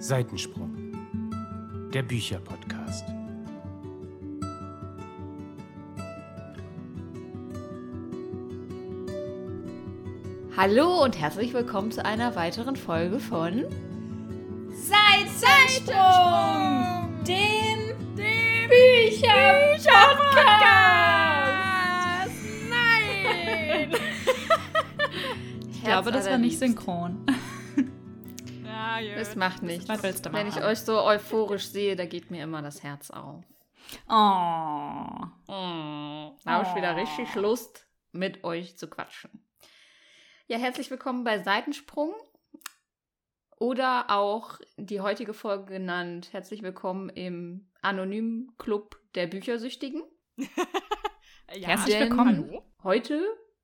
Seitensprung, der Bücherpodcast. Hallo und herzlich willkommen zu einer weiteren Folge von Seitensprung, dem dem Bücherpodcast. Nein! Ich glaube, das war nicht synchron. Ja. Das macht nichts. Wenn ich euch so euphorisch sehe, da geht mir immer das Herz auf. Oh. Mm, Da habe ich wieder richtig Lust, mit euch zu quatschen. Ja, herzlich willkommen bei Seitensprung. Oder auch die heutige Folge genannt, herzlich willkommen im anonymen Club der Büchersüchtigen. ja. Herzlich willkommen. Hallo? Heute,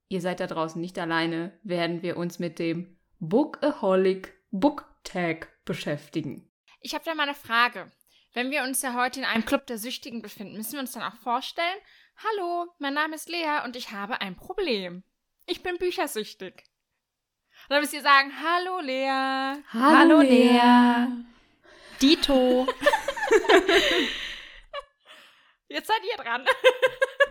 ihr seid da draußen nicht alleine, werden wir uns mit dem Bookaholic Book Tag beschäftigen. Ich habe da mal eine Frage. Wenn wir uns ja heute in einem Club der Süchtigen befinden, müssen wir uns dann auch vorstellen, hallo, mein Name ist Lea und ich habe ein Problem. Ich bin büchersüchtig. Oder müsst ihr sagen, hallo Lea. Hallo, Lea. Dito. Jetzt seid ihr dran.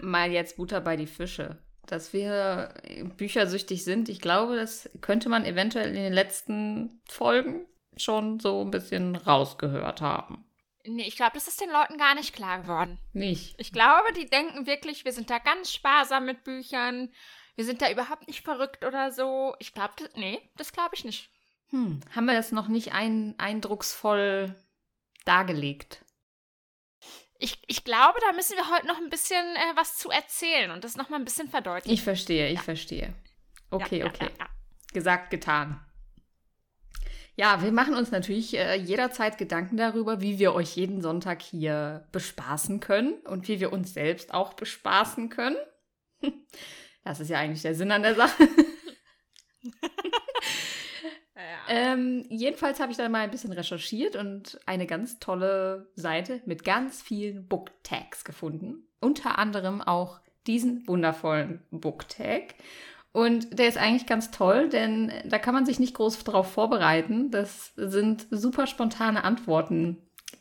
Mal jetzt Butter bei die Fische. Dass wir büchersüchtig sind, ich glaube, das könnte man eventuell in den letzten Folgen schon so ein bisschen rausgehört haben. Nee, ich glaube, das ist den Leuten gar nicht klar geworden. Nicht? Ich glaube, die denken wirklich, wir sind da ganz sparsam mit Büchern. Wir sind da überhaupt nicht verrückt oder so. Ich glaube, das, nee, das glaube ich nicht. Hm, haben wir das noch nicht ein, eindrucksvoll dargelegt? Ich, ich glaube, da müssen wir heute noch ein bisschen äh, was zu erzählen und das nochmal ein bisschen verdeutlichen. Ich verstehe, ich verstehe. Okay, Ja, ja, okay. Ja, ja. Gesagt, getan. Ja, wir machen uns natürlich äh, jederzeit Gedanken darüber, wie wir euch jeden Sonntag hier bespaßen können und wie wir uns selbst auch bespaßen können. Das ist ja eigentlich der Sinn an der Sache. Ähm, jedenfalls habe ich dann mal ein bisschen recherchiert und eine ganz tolle Seite mit ganz vielen Book-Tags gefunden. Unter anderem auch diesen wundervollen Book-Tag. Und der ist eigentlich ganz toll, denn da kann man sich nicht groß drauf vorbereiten. Das sind super spontane Antworten,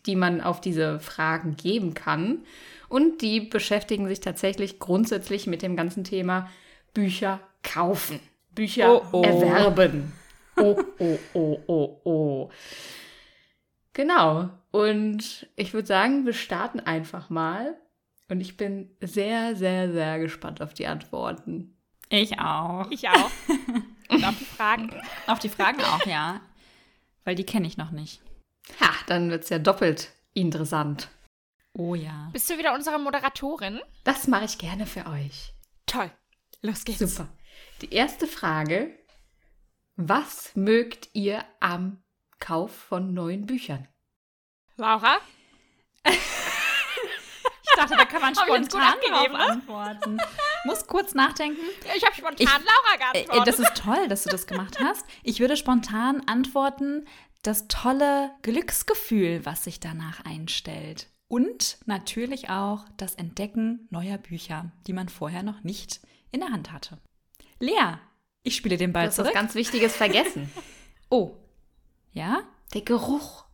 die man auf diese Fragen geben kann. Und die beschäftigen sich tatsächlich grundsätzlich mit dem ganzen Thema Bücher kaufen, Bücher Oh, oh. erwerben. Oh, oh, oh, oh, oh. Genau. Und ich würde sagen, wir starten einfach mal. Und ich bin sehr, sehr, sehr gespannt auf die Antworten. Ich auch. Ich auch. Und auf die Fragen. Auf die Fragen auch, ja. Weil die kenne ich noch nicht. Ha, dann wird es ja doppelt interessant. Oh ja. Bist du wieder unsere Moderatorin? Das mache ich gerne für euch. Toll. Los geht's. Super. Die erste Frage. Was mögt ihr am Kauf von neuen Büchern? Laura? Ich dachte, da kann man spontan drauf ne? antworten. Muss kurz nachdenken. Ich habe spontan Ich- Laura Äh, geantwortet. Das ist toll, dass du das gemacht hast. Ich würde spontan antworten, das tolle Glücksgefühl, was sich danach einstellt. Und natürlich auch das Entdecken neuer Bücher, die man vorher noch nicht in der Hand hatte. Lea, ich spiele den Du Ball hast was zurück. ganz Wichtiges vergessen. Oh, ja? Der Geruch.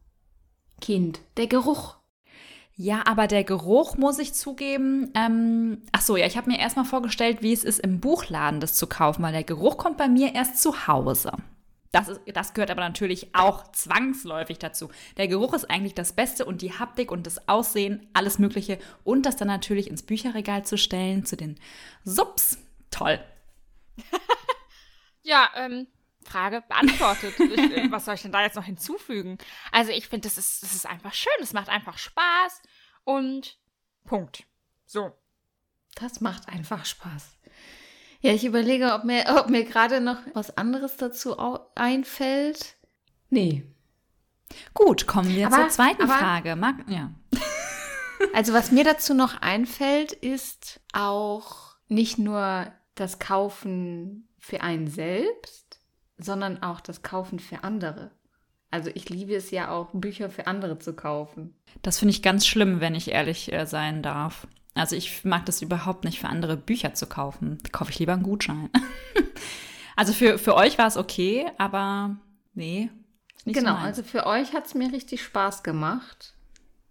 Kind, der Geruch. Ja, aber der Geruch, muss ich zugeben, ähm, ach so, ja, ich habe mir erstmal vorgestellt, wie es ist, im Buchladen das zu kaufen, weil der Geruch kommt bei mir erst zu Hause. Das, ist, das gehört aber natürlich auch zwangsläufig dazu. Der Geruch ist eigentlich das Beste und die Haptik und das Aussehen, alles Mögliche. Und das dann natürlich ins Bücherregal zu stellen, zu den Subs. Toll. Ja, ähm, Frage beantwortet. ich, äh, was soll ich denn da jetzt noch hinzufügen? Also ich finde, das ist, das ist einfach schön. Es macht einfach Spaß und Punkt. So. Das macht einfach Spaß. Ja, ich überlege, ob mir, ob mir gerade noch was anderes dazu einfällt. Nee. Gut, kommen wir Aber- zur zweiten aber- Frage. Mag, ja. Also was mir dazu noch einfällt, ist auch nicht nur das Kaufen für einen selbst, sondern auch das Kaufen für andere. Also ich liebe es ja auch, Bücher für andere zu kaufen. Das finde ich ganz schlimm, wenn ich ehrlich äh, sein darf. Also ich mag das überhaupt nicht, für andere Bücher zu kaufen. Da kaufe ich lieber einen Gutschein. also für, für euch war es okay, aber nee. Nicht so genau, meins. also für euch hat es mir richtig Spaß gemacht.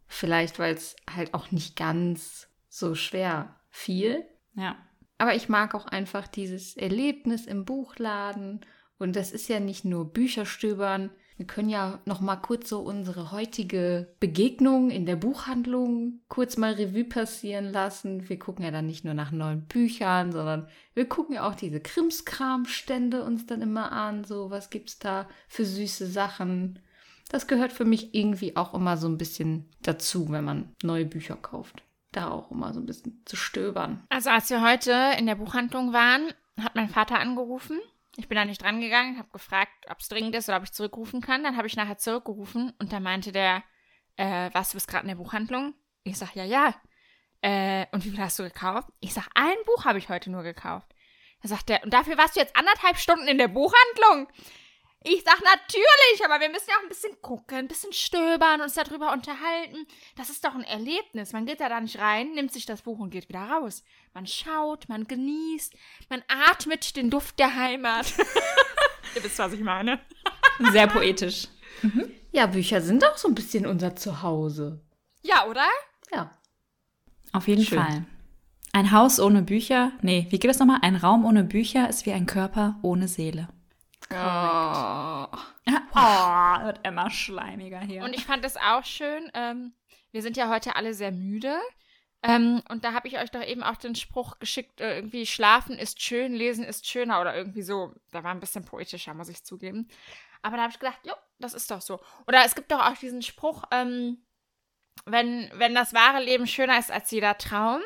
Vielleicht, weil es halt auch nicht ganz so schwer fiel. ja. Aber ich mag auch einfach dieses Erlebnis im Buchladen. Und das ist ja nicht nur Bücherstöbern. Wir können ja noch mal kurz so unsere heutige Begegnung in der Buchhandlung kurz mal Revue passieren lassen. Wir gucken ja dann nicht nur nach neuen Büchern, sondern wir gucken ja auch diese Krimskram-Stände uns dann immer an. So, was gibt's da für süße Sachen? Das gehört für mich irgendwie auch immer so ein bisschen dazu, wenn man neue Bücher kauft. Da auch immer so ein bisschen zu stöbern. Also als wir heute in der Buchhandlung waren, hat mein Vater angerufen. Ich bin da nicht dran gegangen, habe gefragt, ob es dringend ist oder ob ich zurückrufen kann. Dann habe ich nachher zurückgerufen und dann meinte der, äh, was, du bist gerade in der Buchhandlung? Ich sag, ja, ja. Äh, und wie viel hast du gekauft? Ich sag, ein Buch habe ich heute nur gekauft. Da sagt der, und dafür warst du jetzt anderthalb Stunden in der Buchhandlung? Ich sag natürlich, aber wir müssen ja auch ein bisschen gucken, ein bisschen stöbern, uns darüber unterhalten. Das ist doch ein Erlebnis. Man geht da da nicht rein, nimmt sich das Buch und geht wieder raus. Man schaut, man genießt, man atmet den Duft der Heimat. Ihr wisst, was ich meine. Sehr poetisch. Ja, Bücher sind auch so ein bisschen unser Zuhause. Ja, oder? Ja. Auf jeden Schön. Fall. Ein Haus ohne Bücher, nee, wie geht das nochmal? Ein Raum ohne Bücher ist wie ein Körper ohne Seele. Oh. Oh, wird immer schleimiger hier. Und ich fand das auch schön. Ähm, wir sind ja heute alle sehr müde. Ähm, und da habe ich euch doch eben auch den Spruch geschickt, äh, irgendwie schlafen ist schön, lesen ist schöner oder irgendwie so. Da war ein bisschen poetischer, muss ich zugeben. Aber da habe ich gedacht, jo, das ist doch so. Oder es gibt doch auch diesen Spruch, ähm, wenn, wenn das wahre Leben schöner ist als jeder Traum.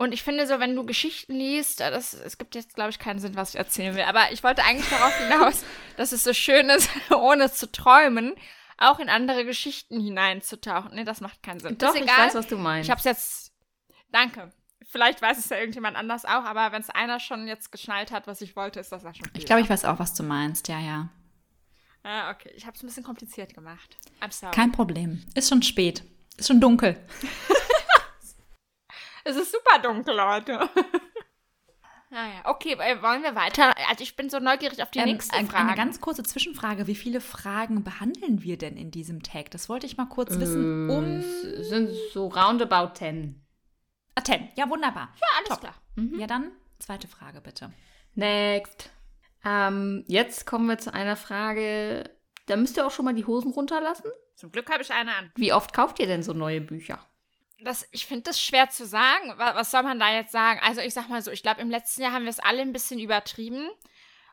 Und ich finde so, wenn du Geschichten liest, äh, das, es gibt jetzt, glaube ich, keinen Sinn, was ich erzählen will. Aber ich wollte eigentlich darauf hinaus, dass es so schön ist, ohne zu träumen, auch in andere Geschichten hineinzutauchen. Nee, das macht keinen Sinn. Doch, ich weiß, was du meinst. Ich habe es jetzt. Danke. Vielleicht weiß es ja irgendjemand anders auch, aber wenn es einer schon jetzt geschnallt hat, was ich wollte, ist das ja schon viel. ich glaube, ich weiß auch, was du meinst. Ja, ja. Ah, okay. Ich habe es ein bisschen kompliziert gemacht. I'm sorry. Kein Problem. Ist schon spät. Ist schon dunkel. es ist super dunkel, Leute. naja, okay, äh, wollen wir weiter? Also ich bin so neugierig auf die Ähm, nächste Frage. Eine ganz kurze Zwischenfrage. Wie viele Fragen behandeln wir denn in diesem Tag? Das wollte ich mal kurz wissen. Um Es sind so roundabout 10. ah, 10. Ja, wunderbar. ja, alles top. klar. Ja, dann zweite Frage bitte. Next. Ähm, jetzt kommen wir zu einer Frage. Da müsst ihr auch schon mal die Hosen runterlassen. Zum Glück habe ich eine an. Wie oft kauft ihr denn so neue Bücher? Das, ich finde das schwer zu sagen. Was, was soll man da jetzt sagen? Also ich sag mal so, ich glaube, im letzten Jahr haben wir es alle ein bisschen übertrieben.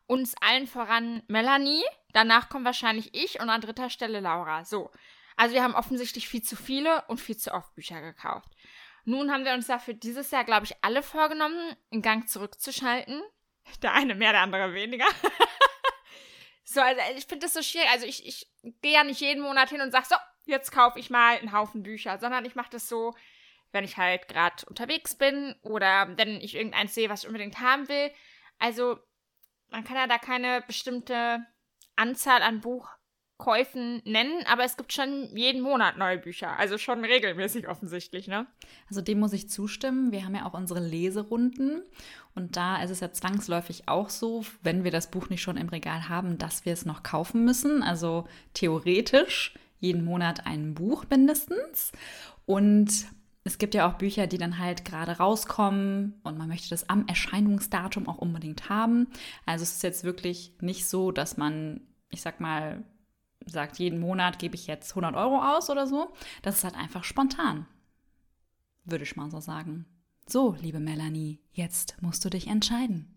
Uns allen voran Melanie. Danach kommt wahrscheinlich ich und an dritter Stelle Laura. So. Also wir haben offensichtlich viel zu viele und viel zu oft Bücher gekauft. Nun haben wir uns dafür dieses Jahr, glaube ich, alle vorgenommen, einen Gang zurückzuschalten. Der eine mehr, der andere weniger. so, also ich finde das so schwierig. Also ich, ich gehe ja nicht jeden Monat hin und sage, so, jetzt kaufe ich mal einen Haufen Bücher, sondern ich mache das so, wenn ich halt gerade unterwegs bin oder wenn ich irgendeins sehe, was ich unbedingt haben will. Also man kann ja da keine bestimmte Anzahl an Buchkäufen nennen, aber es gibt schon jeden Monat neue Bücher. Also schon regelmäßig offensichtlich, ne? Also dem muss ich zustimmen. Wir haben ja auch unsere Leserunden und da ist es ja zwangsläufig auch so, wenn wir das Buch nicht schon im Regal haben, dass wir es noch kaufen müssen. Also theoretisch jeden Monat ein Buch mindestens. Und es gibt ja auch Bücher, die dann halt gerade rauskommen und man möchte das am Erscheinungsdatum auch unbedingt haben. Also es ist jetzt wirklich nicht so, dass man, ich sag mal, sagt, jeden Monat gebe ich jetzt 100 Euro aus oder so. Das ist halt einfach spontan würde ich mal so sagen. So, liebe Melanie, jetzt musst du dich entscheiden.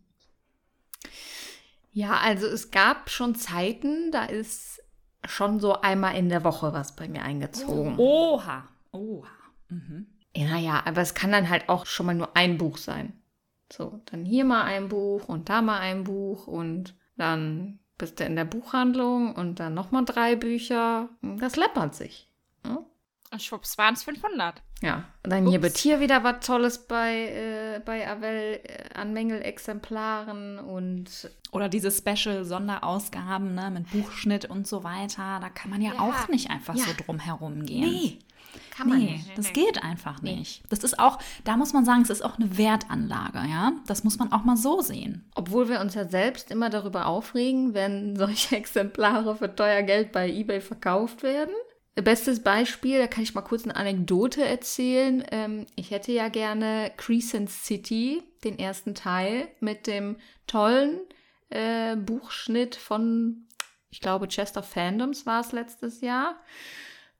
Ja, also es gab schon Zeiten, da ist schon so einmal in der Woche was bei mir eingezogen. Oha, oha. Mhm. Naja, aber es kann dann halt auch schon mal nur ein Buch sein. So, dann hier mal ein Buch und da mal ein Buch und dann bist du in der Buchhandlung und dann nochmal drei Bücher. Das läppert sich. Und schwupps waren es 500. Ja, und dann hier Ups. wird hier wieder was Tolles bei, äh, bei Avell äh, an Mängelexemplaren und Oder diese Special-Sonderausgaben ne, mit Buchschnitt und so weiter. Da kann man ja, Ja. auch nicht einfach Ja. so drum herum gehen. Nee, Kann man Nee, nicht. das nee. geht einfach nicht. Das ist auch, da muss man sagen, es ist auch eine Wertanlage, ja. Das muss man auch mal so sehen. Obwohl wir uns ja selbst immer darüber aufregen, wenn solche Exemplare für teuer Geld bei eBay verkauft werden. Bestes Beispiel, da kann ich mal kurz eine Anekdote erzählen. Ähm, ich hätte ja gerne Crescent City, den ersten Teil, mit dem tollen äh, Buchschnitt von, ich glaube, Chester Fandoms war es letztes Jahr.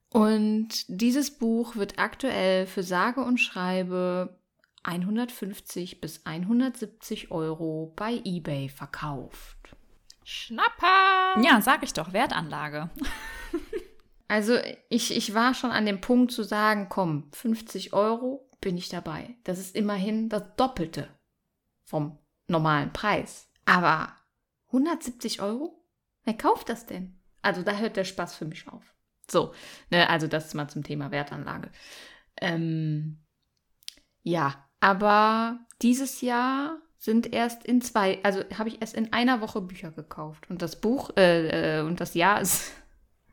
Und dieses Buch wird aktuell für sage und schreibe 150 bis 170 Euro bei eBay verkauft. Schnapper! Ja, sag ich doch, Wertanlage. Also ich, ich war schon an dem Punkt zu sagen, komm, 50 Euro bin ich dabei. Das ist immerhin das Doppelte vom normalen Preis. Aber 170 Euro? Wer kauft das denn? Also da hört der Spaß für mich auf. So, ne, also das mal zum Thema Wertanlage. Ähm, ja, aber dieses Jahr sind erst in zwei, also habe ich erst in einer Woche Bücher gekauft. Und das Buch, äh, äh, und das Jahr ist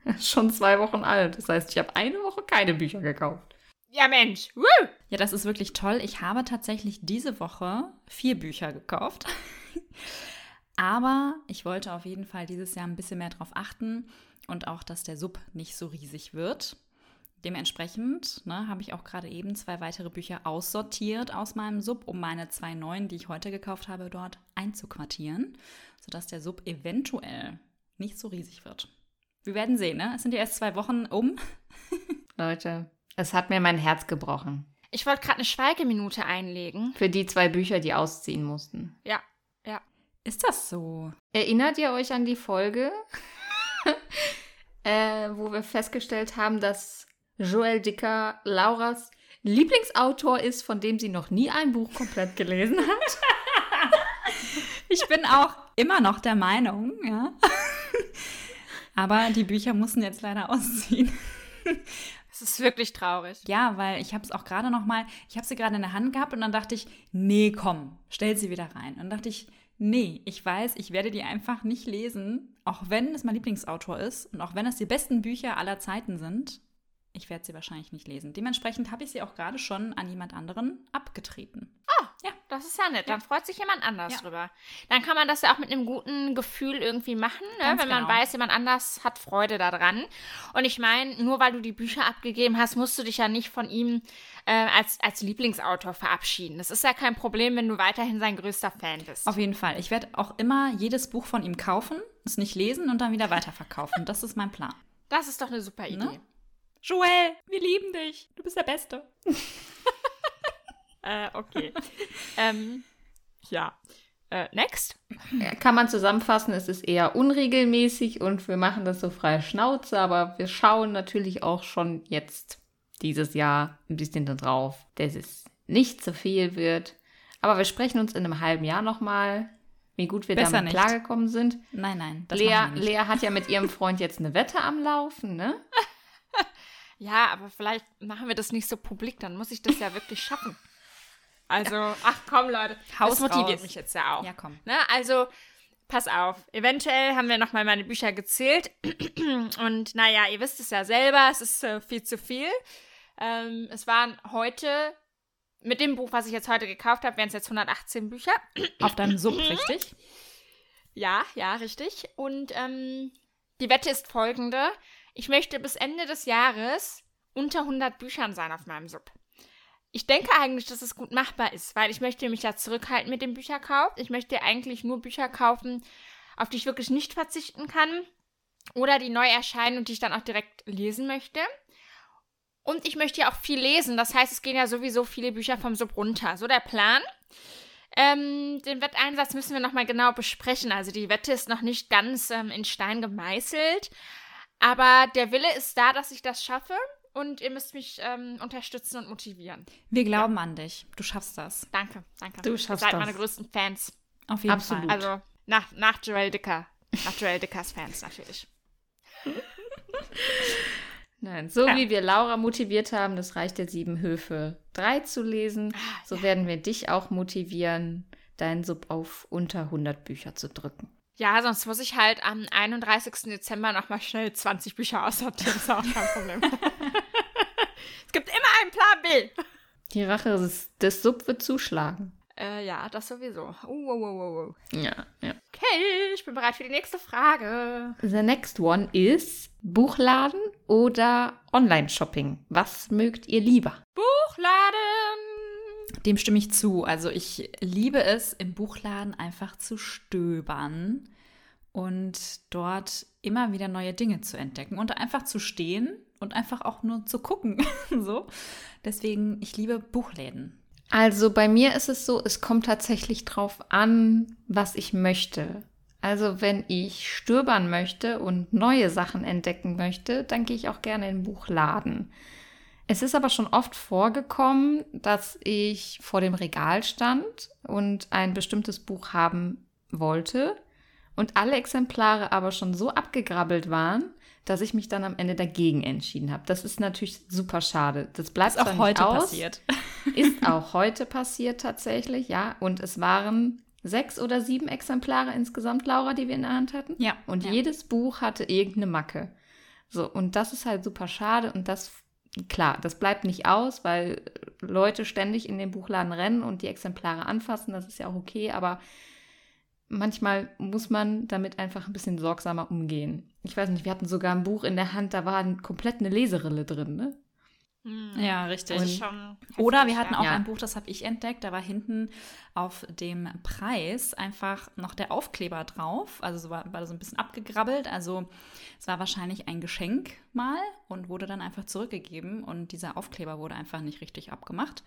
schon zwei Wochen alt. Das heißt, ich habe eine Woche keine Bücher gekauft. Ja, Mensch. Woo! Ja, das ist wirklich toll. Ich habe tatsächlich diese Woche vier Bücher gekauft. Aber ich wollte auf jeden Fall dieses Jahr ein bisschen mehr drauf achten und auch, dass der Sub nicht so riesig wird. Dementsprechend ne, habe ich auch gerade eben zwei weitere Bücher aussortiert aus meinem Sub, um meine zwei neuen, die ich heute gekauft habe, dort einzuquartieren, sodass der Sub eventuell nicht so riesig wird. Wir werden sehen, ne? Es sind ja erst zwei Wochen um. Leute, es hat mir mein Herz gebrochen. Ich wollte gerade eine Schweigeminute einlegen. Für die zwei Bücher, die ausziehen mussten. Ja, ja. Ist das so? Erinnert ihr euch an die Folge, äh, wo wir festgestellt haben, dass Joel Dicker Lauras Lieblingsautor ist, von dem sie noch nie ein Buch komplett gelesen hat? Ich bin auch immer noch der Meinung, ja. Aber die Bücher mussten jetzt leider ausziehen. Es ist wirklich traurig. Ja, weil ich habe es auch gerade noch mal, ich habe sie gerade in der Hand gehabt und dann dachte ich, nee, komm, stell sie wieder rein. Und dann dachte ich, nee, ich weiß, ich werde die einfach nicht lesen, auch wenn es mein Lieblingsautor ist und auch wenn es die besten Bücher aller Zeiten sind. Ich werde sie wahrscheinlich nicht lesen. Dementsprechend habe ich sie auch gerade schon an jemand anderen abgetreten. Das ist ja nett. Dann freut sich jemand anders Ja. drüber. Dann kann man das ja auch mit einem guten Gefühl irgendwie machen, ne? Wenn man genau. weiß, jemand anders hat Freude daran. Und ich meine, nur weil du die Bücher abgegeben hast, musst du dich ja nicht von ihm äh, als, als Lieblingsautor verabschieden. Das ist ja kein Problem, wenn du weiterhin sein größter Fan bist. Auf jeden Fall. Ich werde auch immer jedes Buch von ihm kaufen, es nicht lesen und dann wieder weiterverkaufen. Das ist mein Plan. Das ist doch eine super Idee. Ne? Joel, wir lieben dich. Du bist der Beste. Äh, okay. ähm, ja. Äh, next? Kann man zusammenfassen, es ist eher unregelmäßig und wir machen das so frei Schnauze, aber wir schauen natürlich auch schon jetzt dieses Jahr ein bisschen da drauf, dass es nicht zu viel wird. Aber wir sprechen uns in einem halben Jahr nochmal, wie gut wir Besser damit nicht. klargekommen sind. Nein, nein. Das Lea, machen wir nicht. Lea hat ja mit ihrem Freund jetzt eine Wette am Laufen, ne? Ja, aber vielleicht machen wir das nicht so publik, dann muss ich das ja wirklich schaffen. Also, ach komm, Leute. Haus das motiviert raus. mich jetzt ja auch. Ja, komm. Ne? Also, pass auf. Eventuell haben wir nochmal meine Bücher gezählt. Und naja, ihr wisst es ja selber, es ist äh, viel zu viel. Ähm, es waren heute, mit dem Buch, was ich jetzt heute gekauft habe, wären es jetzt 118 Bücher. Auf deinem Sub, richtig? Ja, ja, richtig. Und ähm, die Wette ist folgende. Ich möchte bis Ende des Jahres unter 100 Büchern sein auf meinem Sub. Ich denke eigentlich, dass es gut machbar ist, weil ich möchte mich ja zurückhalten mit dem Bücherkauf. Ich möchte eigentlich nur Bücher kaufen, auf die ich wirklich nicht verzichten kann oder die neu erscheinen und die ich dann auch direkt lesen möchte. Und ich möchte ja auch viel lesen. Das heißt, es gehen ja sowieso viele Bücher vom Sub runter. So der Plan. Ähm, den Wetteinsatz müssen wir nochmal genau besprechen. Also die Wette ist noch nicht ganz ähm, in Stein gemeißelt. Aber der Wille ist da, dass ich das schaffe. Und ihr müsst mich ähm, unterstützen und motivieren. Wir glauben an dich. Du schaffst das. Danke, danke. Du ihr schaffst seid das. meine größten Fans. Auf jeden Absolut. Fall. Also nach, nach Joel Dicker. Nach Joel Dickers Fans natürlich. Nein, so Ja. wie wir Laura motiviert haben, das Reich der Sieben Höfe 3 zu lesen, Ah, so ja. werden wir dich auch motivieren, deinen Sub auf unter 100 Bücher zu drücken. Ja, sonst muss ich halt am 31. Dezember nochmal schnell 20 Bücher aussortieren. Ist auch kein Problem. es gibt immer einen Plan B. Die Rache des, des Sub wird zuschlagen. Äh, ja, das sowieso. Uh, uh, uh, uh. Ja, ja. Okay, ich bin bereit für die nächste Frage. The next one is Buchladen oder Online-Shopping. Was mögt ihr lieber? Buchladen. Dem stimme ich zu. Also ich liebe es, im Buchladen einfach zu stöbern und dort immer wieder neue Dinge zu entdecken und einfach zu stehen und einfach auch nur zu gucken. so. Deswegen, ich liebe Buchläden. Also bei mir ist es so, es kommt tatsächlich drauf an, was ich möchte. Also wenn ich stöbern möchte und neue Sachen entdecken möchte, dann gehe ich auch gerne in den Buchladen. Es ist aber schon oft vorgekommen, dass ich vor dem Regal stand und ein bestimmtes Buch haben wollte und alle Exemplare aber schon so abgegrabbelt waren, dass ich mich dann am Ende dagegen entschieden habe. Das ist natürlich super schade. Das bleibt ist auch heute aus, passiert. Ist auch heute passiert tatsächlich, ja. Und es waren sechs oder sieben Exemplare insgesamt, Laura, die wir in der Hand hatten. Ja. Und ja. jedes Buch hatte irgendeine Macke. So, und das ist halt super schade und das, klar, das bleibt nicht aus, weil Leute ständig in den Buchladen rennen und die Exemplare anfassen, das ist ja auch okay, aber manchmal muss man damit einfach ein bisschen sorgsamer umgehen. Ich weiß nicht, wir hatten sogar ein Buch in der Hand, da war komplett eine Leserille drin, ne? Hm. Ja, richtig. Ist schon Oder wir hatten auch Ja. ein Buch, das habe ich entdeckt, da war hinten auf dem Preis einfach noch der Aufkleber drauf. Also so war, war so ein bisschen abgegrabbelt. Also es war wahrscheinlich ein Geschenk mal und wurde dann einfach zurückgegeben. Und dieser Aufkleber wurde einfach nicht richtig abgemacht.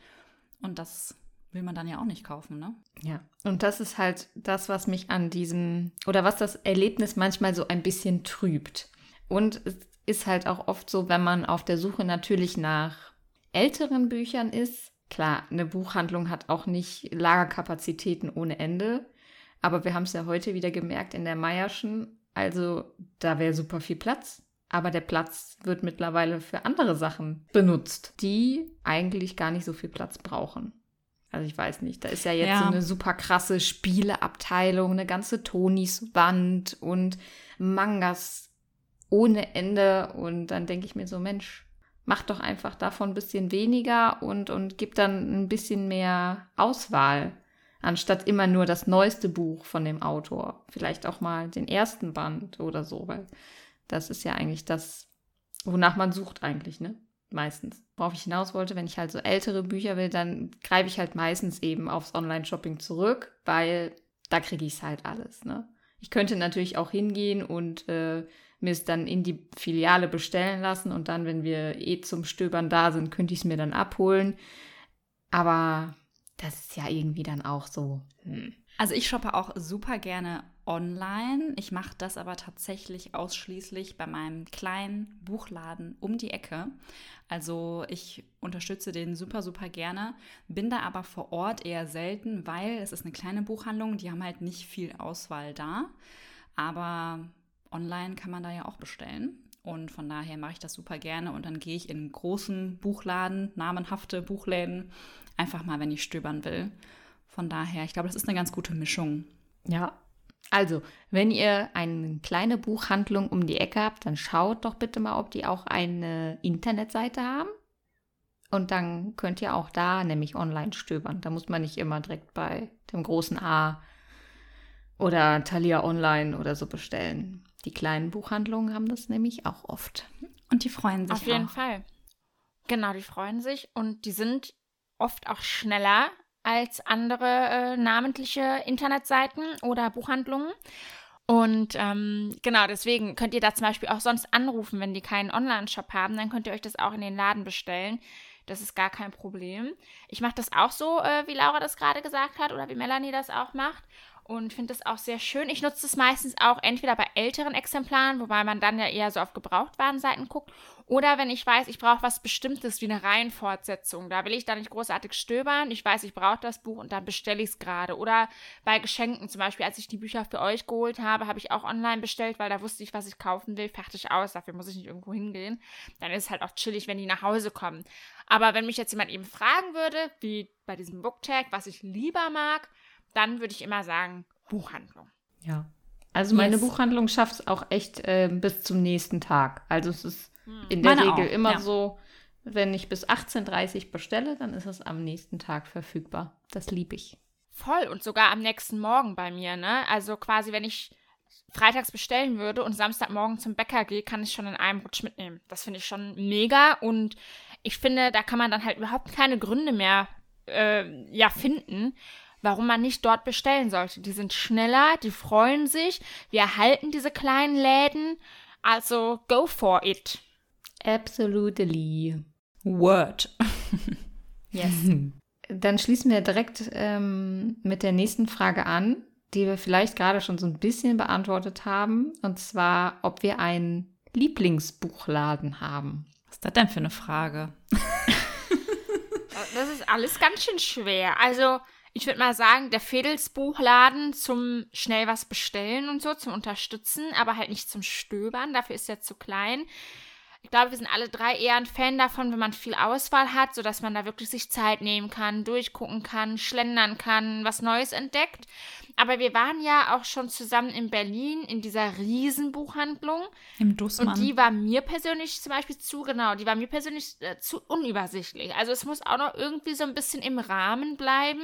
Und das will man dann ja auch nicht kaufen, ne? Ja, und das ist halt das, was mich an diesem oder was das Erlebnis manchmal so ein bisschen trübt. Und es ist halt auch oft so, wenn man auf der Suche natürlich nach älteren Büchern ist. Klar, eine Buchhandlung hat auch nicht Lagerkapazitäten ohne Ende. Aber wir haben es ja heute wieder gemerkt in der Meierschen. Also da wäre super viel Platz. Aber der Platz wird mittlerweile für andere Sachen benutzt, die eigentlich gar nicht so viel Platz brauchen. Also ich weiß nicht, da ist ja jetzt Ja. so eine super krasse Spieleabteilung, eine ganze Tonis-Wand und Mangas ohne Ende. Und dann denke ich mir so, Mensch, mach doch einfach davon ein bisschen weniger und, und gib dann ein bisschen mehr Auswahl, anstatt immer nur das neueste Buch von dem Autor. Vielleicht auch mal den ersten Band oder so, weil das ist ja eigentlich das, wonach man sucht eigentlich, ne? Meistens. Worauf ich hinaus wollte, wenn ich halt so ältere Bücher will, dann greife ich halt meistens eben aufs Online-Shopping zurück, weil da kriege ich es halt alles, ne? Ich könnte natürlich auch hingehen und äh, mir es dann in die Filiale bestellen lassen und dann, wenn wir eh zum Stöbern da sind, könnte ich es mir dann abholen. Aber das ist ja irgendwie dann auch so. Hm. Also ich shoppe auch super gerne online. Ich mache das aber tatsächlich ausschließlich bei meinem kleinen Buchladen um die Ecke. Also ich unterstütze den super, super gerne, bin da aber vor Ort eher selten, weil es ist eine kleine Buchhandlung, die haben halt nicht viel Auswahl da. Aber online kann man da ja auch bestellen. Und von daher mache ich das super gerne und dann gehe ich in großen Buchladen, namenhafte Buchläden, einfach mal, wenn ich stöbern will. Von daher, ich glaube, das ist eine ganz gute Mischung. Ja. Also, wenn ihr eine kleine Buchhandlung um die Ecke habt, dann schaut doch bitte mal, ob die auch eine Internetseite haben. Und dann könnt ihr auch da nämlich online stöbern. Da muss man nicht immer direkt bei dem großen A oder Thalia Online oder so bestellen. Die kleinen Buchhandlungen haben das nämlich auch oft. Und die freuen sich Auf jeden auch. Fall. Genau, die freuen sich und die sind oft auch schneller als andere äh, namentliche Internetseiten oder Buchhandlungen. Und ähm, genau, deswegen könnt ihr da zum Beispiel auch sonst anrufen, wenn die keinen Online-Shop haben, dann könnt ihr euch das auch in den Laden bestellen. Das ist gar kein Problem. Ich mache das auch so, äh, wie Laura das gerade gesagt hat oder wie Melanie das auch macht. Und finde das auch sehr schön. Ich nutze es meistens auch entweder bei älteren Exemplaren, wobei man dann ja eher so auf Gebrauchtwarenseiten guckt, oder wenn ich weiß, ich brauche was Bestimmtes wie eine Reihenfortsetzung. Da will ich dann nicht großartig stöbern. Ich weiß, ich brauche das Buch und dann bestelle ich es gerade. Oder bei Geschenken, zum Beispiel, als ich die Bücher für euch geholt habe, habe ich auch online bestellt, weil da wusste ich, was ich kaufen will. Fertig aus. Dafür muss ich nicht irgendwo hingehen. Dann ist es halt auch chillig, wenn die nach Hause kommen. Aber wenn mich jetzt jemand eben fragen würde, wie bei diesem Booktag, was ich lieber mag, dann würde ich immer sagen, Buchhandlung. Ja. Also meine Yes. Buchhandlung schafft es auch echt äh, bis zum nächsten Tag. Also es ist in der Meine Regel auch, immer ja. so, Wenn ich bis 18.30 Uhr bestelle, dann ist es am nächsten Tag verfügbar. Das liebe ich. Voll und sogar am nächsten Morgen bei mir, ne? Also quasi, wenn ich freitags bestellen würde und Samstagmorgen zum Bäcker gehe, kann ich schon in einem Rutsch mitnehmen. Das finde ich schon mega und ich finde, da kann man dann halt überhaupt keine Gründe mehr äh, ja, finden, warum man nicht dort bestellen sollte. Die sind schneller, die freuen sich, wir erhalten diese kleinen Läden, also go for it. Absolutely. Word. Yes. Dann schließen wir direkt ähm, mit der nächsten Frage an, die wir vielleicht gerade schon so ein bisschen beantwortet haben. Und zwar, ob wir einen Lieblingsbuchladen haben. Was ist das denn für eine Frage? Das ist alles ganz schön schwer. Also, ich würde mal sagen, der Fedels-Buchladen zum schnell was bestellen und so, zum Unterstützen, aber halt nicht zum Stöbern. Dafür ist er zu klein. Ich glaube, wir sind alle drei eher ein Fan davon, wenn man viel Auswahl hat, sodass man da wirklich sich Zeit nehmen kann, durchgucken kann, schlendern kann, was Neues entdeckt. Aber wir waren ja auch schon zusammen in Berlin in dieser Riesenbuchhandlung. Im Dussmann. Und die war mir persönlich zum Beispiel zu, genau, die war mir persönlich äh, zu unübersichtlich. Also es muss auch noch irgendwie so ein bisschen im Rahmen bleiben.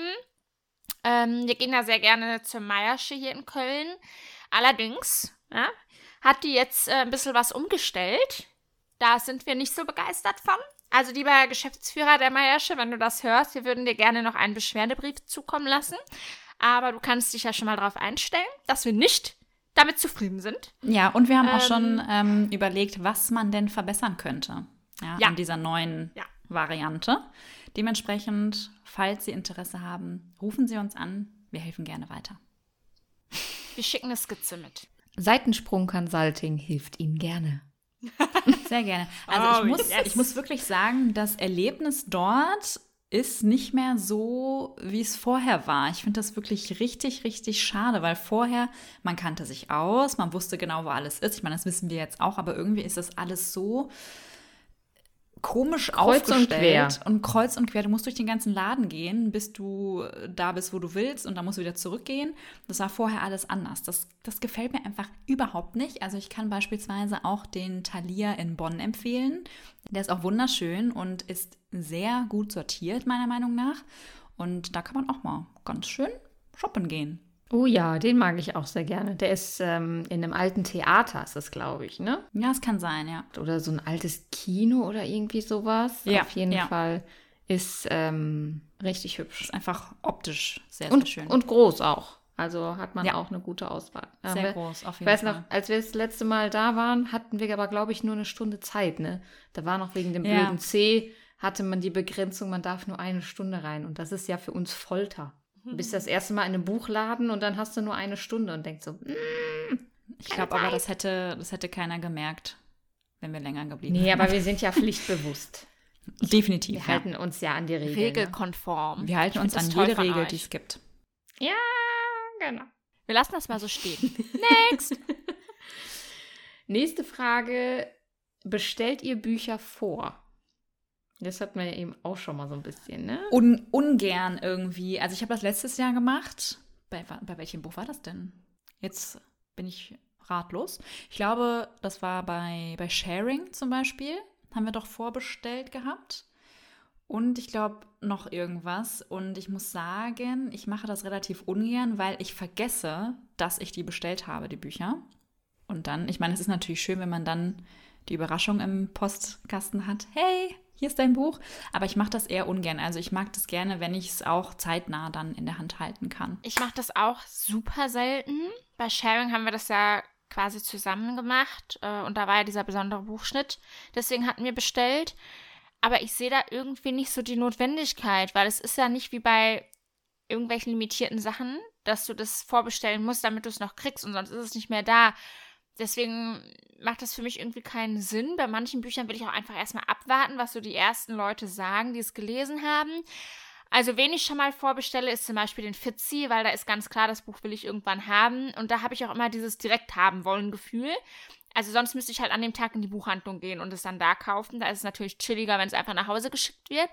Ähm, wir gehen da sehr gerne zur Meiersche hier in Köln. Allerdings ja, hat die jetzt äh, ein bisschen was umgestellt. Da sind wir nicht so begeistert von. Also, lieber Geschäftsführer der Meiersche, wenn du das hörst, wir würden dir gerne noch einen Beschwerdebrief zukommen lassen. Aber du kannst dich ja schon mal darauf einstellen, dass wir nicht damit zufrieden sind. Ja, und wir haben auch Ähm, schon ähm, überlegt, was man denn verbessern könnte ja, Ja. an dieser neuen Ja. Variante. Dementsprechend, falls Sie Interesse haben, rufen Sie uns an. Wir helfen gerne weiter. Wir schicken eine Skizze mit. Seitensprung Consulting hilft Ihnen gerne. Sehr gerne. Also Oh, ich, muss, yes. ich muss wirklich sagen, das Erlebnis dort ist nicht mehr so, wie es vorher war. Ich finde das wirklich richtig, richtig schade, weil vorher, man kannte sich aus, man wusste genau, wo alles ist. Ich meine, das wissen wir jetzt auch, aber irgendwie ist das alles so komisch Kreuz und aufgestellt quer. und kreuz und quer. Du musst durch den ganzen Laden gehen, bis du da bist, wo du willst und dann musst du wieder zurückgehen. Das war vorher alles anders. Das, das gefällt mir einfach überhaupt nicht. Also ich kann beispielsweise auch den Thalia in Bonn empfehlen. Der ist auch wunderschön und ist sehr gut sortiert, meiner Meinung nach. Und da kann man auch mal ganz schön shoppen gehen. Oh ja, den mag ich auch sehr gerne. Der ist ähm, in einem alten Theater, ist das, glaube ich, ne? Ja, es kann sein, ja. Oder so ein altes Kino oder irgendwie sowas. Ja, Auf jeden ja. Fall ist ähm, richtig hübsch. Ist einfach optisch sehr, sehr Und, schön. und groß auch. Also hat man Ja. auch eine gute Auswahl. Sehr wir- groß, auf Ich jeden weiß Fall. noch, als wir das letzte Mal da waren, hatten wir aber, glaube ich, nur eine Stunde Zeit, ne? Da war noch wegen dem Ja. blöden C, hatte man die Begrenzung, man darf nur eine Stunde rein. Und das ist ja für uns Folter. Du bist das erste Mal in einem Buchladen und dann hast du nur eine Stunde und denkst so, mm. Ich glaube aber, das hätte, das hätte keiner gemerkt, wenn wir länger geblieben nee, wären. aber wir sind ja pflichtbewusst. Definitiv. Wir ja. halten uns ja an die Regeln. Ne? Regelkonform. wir halten Ich uns an jede Regel, euch. die es gibt. Ja, genau. Wir lassen das mal so stehen. Next. Nächste Frage. Bestellt ihr Bücher vor? Das hatten wir ja eben auch schon mal so ein bisschen, ne? Un ungern irgendwie. Also ich habe das letztes Jahr gemacht. Bei, bei welchem Buch war das denn? Jetzt bin ich ratlos. Ich glaube, das war bei, bei Sharing zum Beispiel. Haben wir doch vorbestellt gehabt. Und ich glaube noch irgendwas. Und ich muss sagen, ich mache das relativ ungern, weil ich vergesse, dass ich die bestellt habe, die Bücher. Und dann, ich meine, es ist natürlich schön, wenn man dann die Überraschung im Postkasten hat. Hey, hier ist dein Buch. Aber ich mache das eher ungern. Also ich mag das gerne, wenn ich es auch zeitnah dann in der Hand halten kann. Ich mache das auch super selten. Bei Sharing haben wir das ja quasi zusammen gemacht äh, und da war ja dieser besondere Buchschnitt. Deswegen hatten wir bestellt. Aber ich sehe da irgendwie nicht so die Notwendigkeit, weil es ist ja nicht wie bei irgendwelchen limitierten Sachen, dass du das vorbestellen musst, damit du es noch kriegst und sonst ist es nicht mehr da. Deswegen macht das für mich irgendwie keinen Sinn. Bei manchen Büchern will ich auch einfach erstmal abwarten, was so die ersten Leute sagen, die es gelesen haben. Also, wen ich schon mal vorbestelle, ist zum Beispiel den Fitzy, weil da ist ganz klar, das Buch will ich irgendwann haben. Und da habe ich auch immer dieses direkt haben wollen Gefühl. Also, sonst müsste ich halt an dem Tag in die Buchhandlung gehen und es dann da kaufen. Da ist es natürlich chilliger, wenn es einfach nach Hause geschickt wird.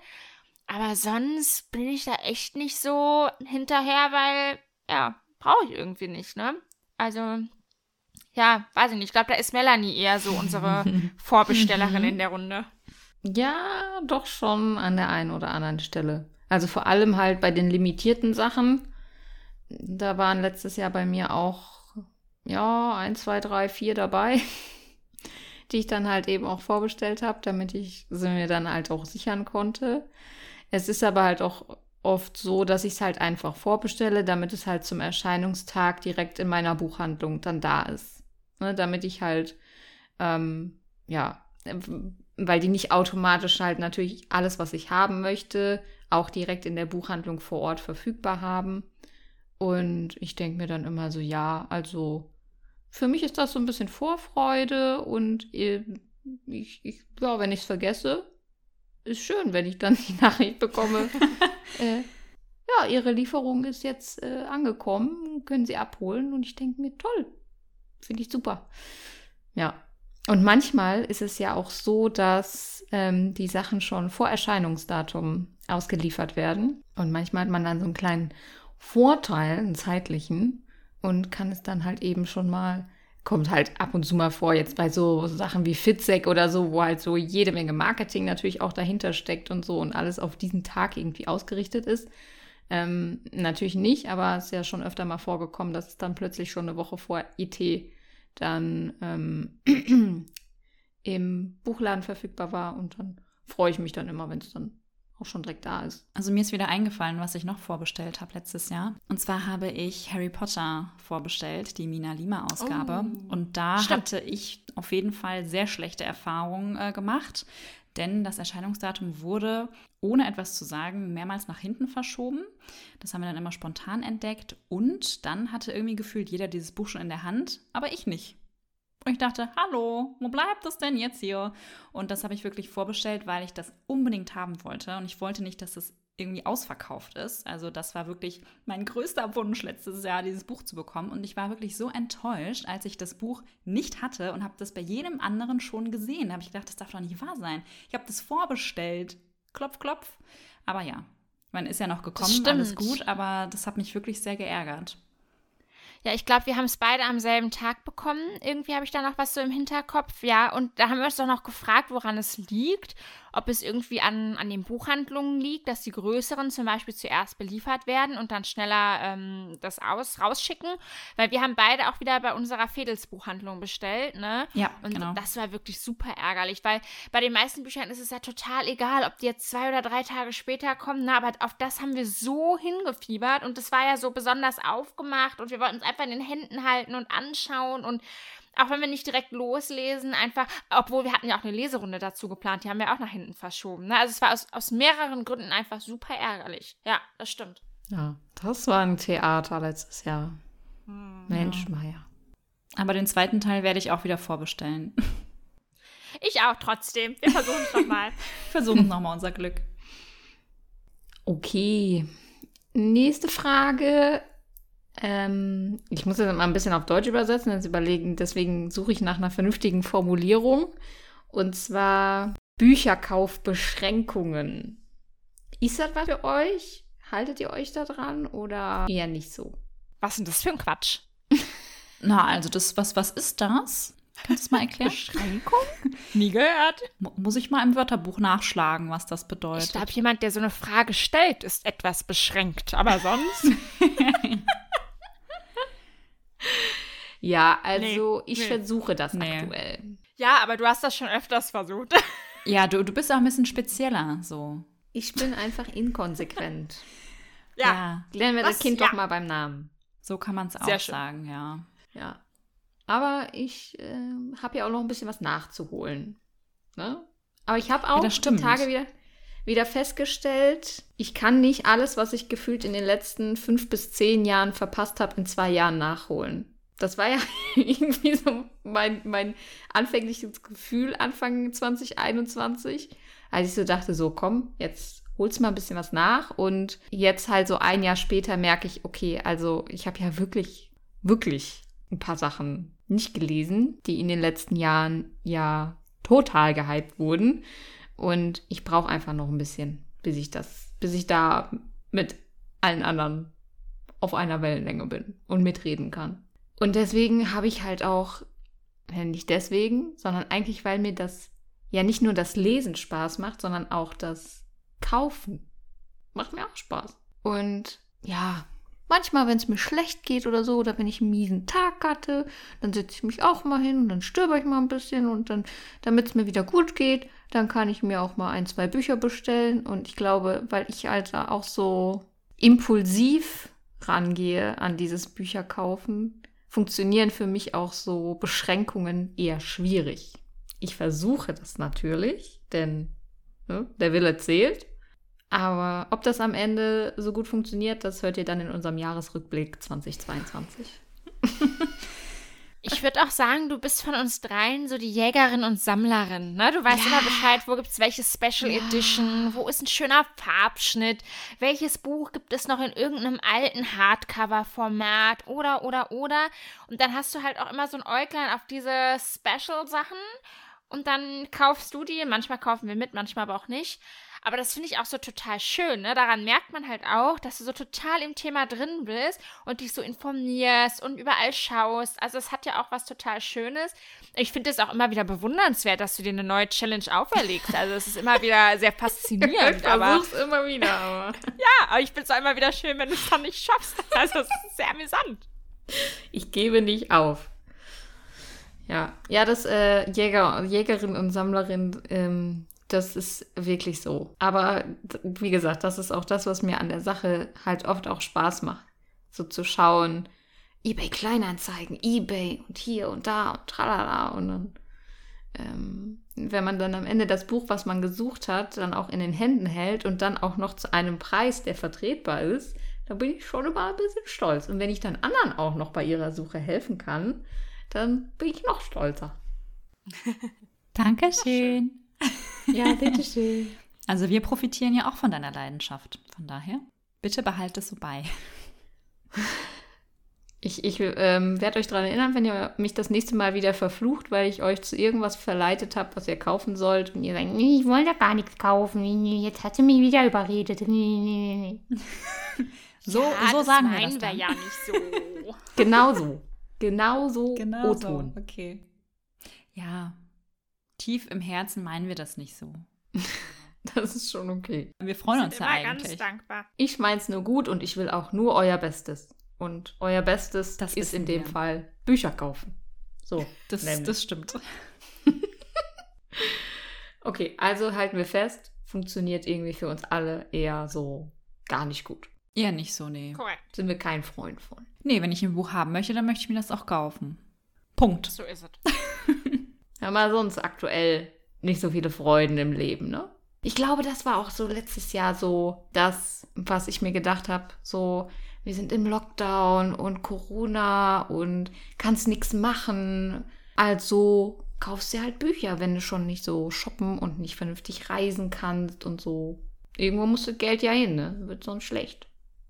Aber sonst bin ich da echt nicht so hinterher, weil, ja, brauche ich irgendwie nicht, ne? Also, ja, weiß ich nicht. Ich glaube, da ist Melanie eher so unsere Vorbestellerin in der Runde. Ja, doch schon an der einen oder anderen Stelle. Also vor allem halt bei den limitierten Sachen. Da waren letztes Jahr bei mir auch, ja, ein, zwei, drei, vier dabei, die ich dann halt eben auch vorbestellt habe, damit ich sie mir dann halt auch sichern konnte. Es ist aber halt auch oft so, dass ich es halt einfach vorbestelle, damit es halt zum Erscheinungstag direkt in meiner Buchhandlung dann da ist. Ne, damit ich halt, ähm, ja, weil die nicht automatisch halt natürlich alles, was ich haben möchte, auch direkt in der Buchhandlung vor Ort verfügbar haben. Und ich denke mir dann immer so, ja, also für mich ist das so ein bisschen Vorfreude und ich, ich ja, wenn ich es vergesse, ist schön, wenn ich dann die Nachricht bekomme. äh, ja, Ihre Lieferung ist jetzt äh, angekommen, können Sie abholen. Und ich denke mir, toll, finde ich super. Ja, und manchmal ist es ja auch so, dass ähm, die Sachen schon vor Erscheinungsdatum ausgeliefert werden. Und manchmal hat man dann so einen kleinen Vorteil, einen zeitlichen, und kann es dann halt eben schon mal, kommt halt ab und zu mal vor, jetzt bei so Sachen wie Fitzek oder so, wo halt so jede Menge Marketing natürlich auch dahinter steckt und so und alles auf diesen Tag irgendwie ausgerichtet ist. Ähm, natürlich nicht, aber es ist ja schon öfter mal vorgekommen, dass es dann plötzlich schon eine Woche vor IT dann ähm, im Buchladen verfügbar war. Und dann freue ich mich dann immer, wenn es dann auch schon direkt da ist. Also mir ist wieder eingefallen, was ich noch vorbestellt habe letztes Jahr. Und zwar habe ich Harry Potter vorbestellt, die Mina Lima Ausgabe. Oh, und da stimmt. hatte ich auf jeden Fall sehr schlechte Erfahrungen äh, gemacht, denn das Erscheinungsdatum wurde, ohne etwas zu sagen, mehrmals nach hinten verschoben. Das haben wir dann immer spontan entdeckt. Und dann hatte irgendwie gefühlt jeder dieses Buch schon in der Hand, aber ich nicht. Und ich dachte, hallo, wo bleibt das denn jetzt hier? Und das habe ich wirklich vorbestellt, weil ich das unbedingt haben wollte. Und ich wollte nicht, dass es irgendwie ausverkauft ist. Also das war wirklich mein größter Wunsch letztes Jahr, dieses Buch zu bekommen. Und ich war wirklich so enttäuscht, als ich das Buch nicht hatte und habe das bei jedem anderen schon gesehen. Da habe ich gedacht, das darf doch nicht wahr sein. Ich habe das vorbestellt. Klopf, klopf. Aber ja, man ist ja noch gekommen, alles gut, aber das hat mich wirklich sehr geärgert. Ja, ich glaube, wir haben es beide am selben Tag bekommen. Irgendwie habe ich da noch was so im Hinterkopf. Ja, und da haben wir uns doch noch gefragt, woran es liegt ob es irgendwie an, an den Buchhandlungen liegt, dass die größeren zum Beispiel zuerst beliefert werden und dann schneller ähm, das aus, rausschicken. Weil wir haben beide auch wieder bei unserer Fedels-Buchhandlung bestellt, ne? Ja, und genau. das war wirklich super ärgerlich, weil bei den meisten Büchern ist es ja total egal, ob die jetzt zwei oder drei Tage später kommen, ne? aber auf das haben wir so hingefiebert und das war ja so besonders aufgemacht und wir wollten es einfach in den Händen halten und anschauen und auch wenn wir nicht direkt loslesen, einfach, obwohl wir hatten ja auch eine Leserunde dazu geplant, die haben wir auch nach hinten verschoben. Ne? Also es war aus, aus mehreren Gründen einfach super ärgerlich. Ja, das stimmt. Ja, das war ein Theater letztes Jahr. Hm, Mensch, ja. Meier. Aber den zweiten Teil werde ich auch wieder vorbestellen. Ich auch trotzdem. Wir versuchen es nochmal. versuchen nochmal unser Glück. Okay. Nächste Frage ähm, ich muss das mal ein bisschen auf Deutsch übersetzen, jetzt überlegen, deswegen suche ich nach einer vernünftigen Formulierung. Und zwar Bücherkaufbeschränkungen. Ist das was für euch? Haltet ihr euch da dran oder eher nicht so? Was ist denn das für ein Quatsch? Na, also das, was, was ist das? Kannst du es mal erklären? Beschränkung? Nie gehört. Muss ich mal im Wörterbuch nachschlagen, was das bedeutet? Ich glaube, jemand, der so eine Frage stellt, ist etwas beschränkt. Aber sonst. Ja, also nee, ich nee. versuche das nee. aktuell. Ja, aber du hast das schon öfters versucht. ja, du, du bist auch ein bisschen spezieller so. Ich bin einfach inkonsequent. ja. ja. Lernen wir das, das Kind ja. doch mal beim Namen. So kann man es auch sagen, ja. Ja. Aber ich äh, habe ja auch noch ein bisschen was nachzuholen. Ne? Aber ich habe auch ja, die Tage wieder, wieder festgestellt, ich kann nicht alles, was ich gefühlt in den letzten fünf bis zehn Jahren verpasst habe, in zwei Jahren nachholen das war ja irgendwie so mein, mein anfängliches Gefühl Anfang 2021, als ich so dachte, so komm, jetzt holst mal ein bisschen was nach. Und jetzt halt so ein Jahr später merke ich, okay, also ich habe ja wirklich, wirklich ein paar Sachen nicht gelesen, die in den letzten Jahren ja total gehypt wurden. Und ich brauche einfach noch ein bisschen, bis ich das, bis ich da mit allen anderen auf einer Wellenlänge bin und mitreden kann. Und deswegen habe ich halt auch, nicht deswegen, sondern eigentlich, weil mir das ja nicht nur das Lesen Spaß macht, sondern auch das Kaufen. Macht mir auch Spaß. Und ja, manchmal, wenn es mir schlecht geht oder so, oder wenn ich einen miesen Tag hatte, dann setze ich mich auch mal hin und dann stöber ich mal ein bisschen und dann, damit es mir wieder gut geht, dann kann ich mir auch mal ein, zwei Bücher bestellen. Und ich glaube, weil ich also auch so impulsiv rangehe an dieses Bücherkaufen, funktionieren für mich auch so Beschränkungen eher schwierig. Ich versuche das natürlich, denn ne, der Wille zählt. Aber ob das am Ende so gut funktioniert, das hört ihr dann in unserem Jahresrückblick 2022. Ich würde auch sagen, du bist von uns dreien so die Jägerin und Sammlerin. Ne? Du weißt ja. immer Bescheid, wo gibt es welche Special ja. Edition, wo ist ein schöner Farbschnitt, welches Buch gibt es noch in irgendeinem alten Hardcover-Format oder, oder, oder. Und dann hast du halt auch immer so ein Äuglein auf diese Special-Sachen und dann kaufst du die. Manchmal kaufen wir mit, manchmal aber auch nicht. Aber das finde ich auch so total schön. Ne? Daran merkt man halt auch, dass du so total im Thema drin bist und dich so informierst und überall schaust. Also es hat ja auch was total Schönes. Ich finde es auch immer wieder bewundernswert, dass du dir eine neue Challenge auferlegst. Also es ist immer wieder sehr faszinierend. ich versuch's aber, immer wieder. Aber. ja, aber ich finde es auch immer wieder schön, wenn du es dann nicht schaffst. Also es ist sehr amüsant. Ich gebe nicht auf. Ja, ja, das äh, Jäger, Jägerin und Sammlerin ähm, das ist wirklich so. Aber wie gesagt, das ist auch das, was mir an der Sache halt oft auch Spaß macht. So zu schauen, eBay Kleinanzeigen, eBay und hier und da und tralala. Und dann, ähm, wenn man dann am Ende das Buch, was man gesucht hat, dann auch in den Händen hält und dann auch noch zu einem Preis, der vertretbar ist, da bin ich schon immer ein bisschen stolz. Und wenn ich dann anderen auch noch bei ihrer Suche helfen kann, dann bin ich noch stolzer. Dankeschön. Ja, bitteschön. Also wir profitieren ja auch von deiner Leidenschaft. Von daher, bitte behalte es so bei. Ich, ich ähm, werde euch daran erinnern, wenn ihr mich das nächste Mal wieder verflucht, weil ich euch zu irgendwas verleitet habe, was ihr kaufen sollt und ihr sagt, nee, ich wollte gar nichts kaufen, jetzt hat sie mich wieder überredet. so ja, so sagen wir das wir ja nicht so. genau so. Genau so. Genau so. Okay. Ja, tief im Herzen meinen wir das nicht so. Das ist schon okay. Wir freuen uns ja eigentlich. Ganz dankbar. Ich mein's nur gut und ich will auch nur euer Bestes. Und euer Bestes das ist in dem wir. Fall Bücher kaufen. So, das, das stimmt. okay, also halten wir fest, funktioniert irgendwie für uns alle eher so gar nicht gut. Eher nicht so, nee. Korrekt. Sind wir kein Freund von. Nee, wenn ich ein Buch haben möchte, dann möchte ich mir das auch kaufen. Punkt. So ist es. haben wir sonst aktuell nicht so viele Freuden im Leben, ne? Ich glaube, das war auch so letztes Jahr so das, was ich mir gedacht habe, so wir sind im Lockdown und Corona und kannst nichts machen. Also kaufst dir halt Bücher, wenn du schon nicht so shoppen und nicht vernünftig reisen kannst und so. Irgendwo musst du Geld ja hin, ne? Wird sonst schlecht,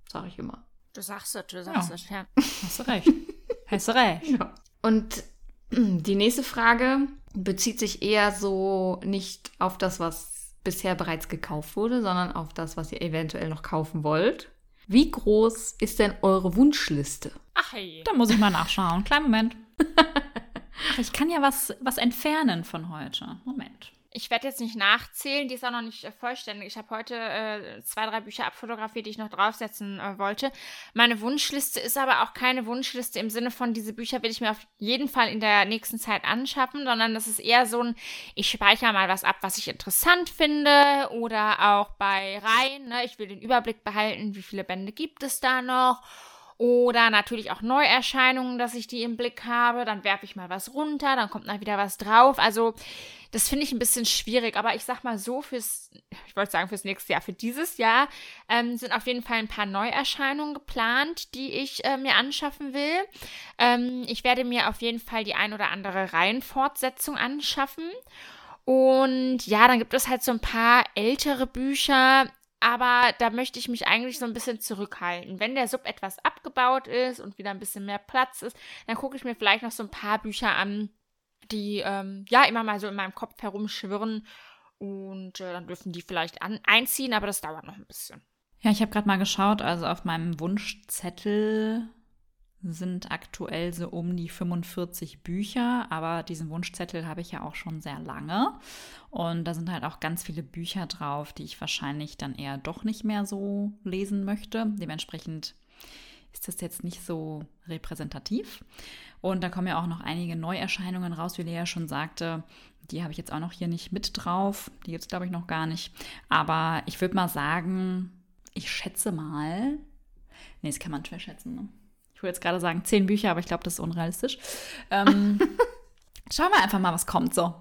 sag ich immer. Du sagst es, du sagst es, ja. Hast du recht. Hast du recht. Ja. Und die nächste Frage bezieht sich eher so nicht auf das, was bisher bereits gekauft wurde, sondern auf das, was ihr eventuell noch kaufen wollt. Wie groß ist denn eure Wunschliste? Ach hey. Da muss ich mal nachschauen. Kleinen Moment. Ach, ich kann ja was, was entfernen von heute. Moment ich werde jetzt nicht nachzählen, die ist auch noch nicht äh, vollständig. Ich habe heute äh, zwei, drei Bücher abfotografiert, die ich noch draufsetzen äh, wollte. Meine Wunschliste ist aber auch keine Wunschliste im Sinne von, diese Bücher will ich mir auf jeden Fall in der nächsten Zeit anschaffen, sondern das ist eher so ein, ich speichere mal was ab, was ich interessant finde oder auch bei Reihen. Ne? Ich will den Überblick behalten, wie viele Bände gibt es da noch. Oder natürlich auch Neuerscheinungen, dass ich die im Blick habe. Dann werfe ich mal was runter, dann kommt mal wieder was drauf. Also das finde ich ein bisschen schwierig, aber ich sag mal so, fürs, ich wollte sagen, fürs nächste Jahr, für dieses Jahr ähm, sind auf jeden Fall ein paar Neuerscheinungen geplant, die ich äh, mir anschaffen will. Ähm, ich werde mir auf jeden Fall die ein oder andere Reihenfortsetzung anschaffen. Und ja, dann gibt es halt so ein paar ältere Bücher, aber da möchte ich mich eigentlich so ein bisschen zurückhalten. Wenn der Sub etwas abgebaut ist und wieder ein bisschen mehr Platz ist, dann gucke ich mir vielleicht noch so ein paar Bücher an, die ähm, ja immer mal so in meinem Kopf herumschwirren und äh, dann dürfen die vielleicht an einziehen, aber das dauert noch ein bisschen. Ja, ich habe gerade mal geschaut, also auf meinem Wunschzettel sind aktuell so um die 45 Bücher, aber diesen Wunschzettel habe ich ja auch schon sehr lange. Und da sind halt auch ganz viele Bücher drauf, die ich wahrscheinlich dann eher doch nicht mehr so lesen möchte. Dementsprechend ist das jetzt nicht so repräsentativ. Und da kommen ja auch noch einige Neuerscheinungen raus, wie Lea schon sagte. Die habe ich jetzt auch noch hier nicht mit drauf. Die gibt es, glaube ich, noch gar nicht. Aber ich würde mal sagen, ich schätze mal. Nee, das kann man schwer schätzen. Ne? Ich wollte jetzt gerade sagen, zehn Bücher, aber ich glaube, das ist unrealistisch. Ähm, schauen wir einfach mal, was kommt so.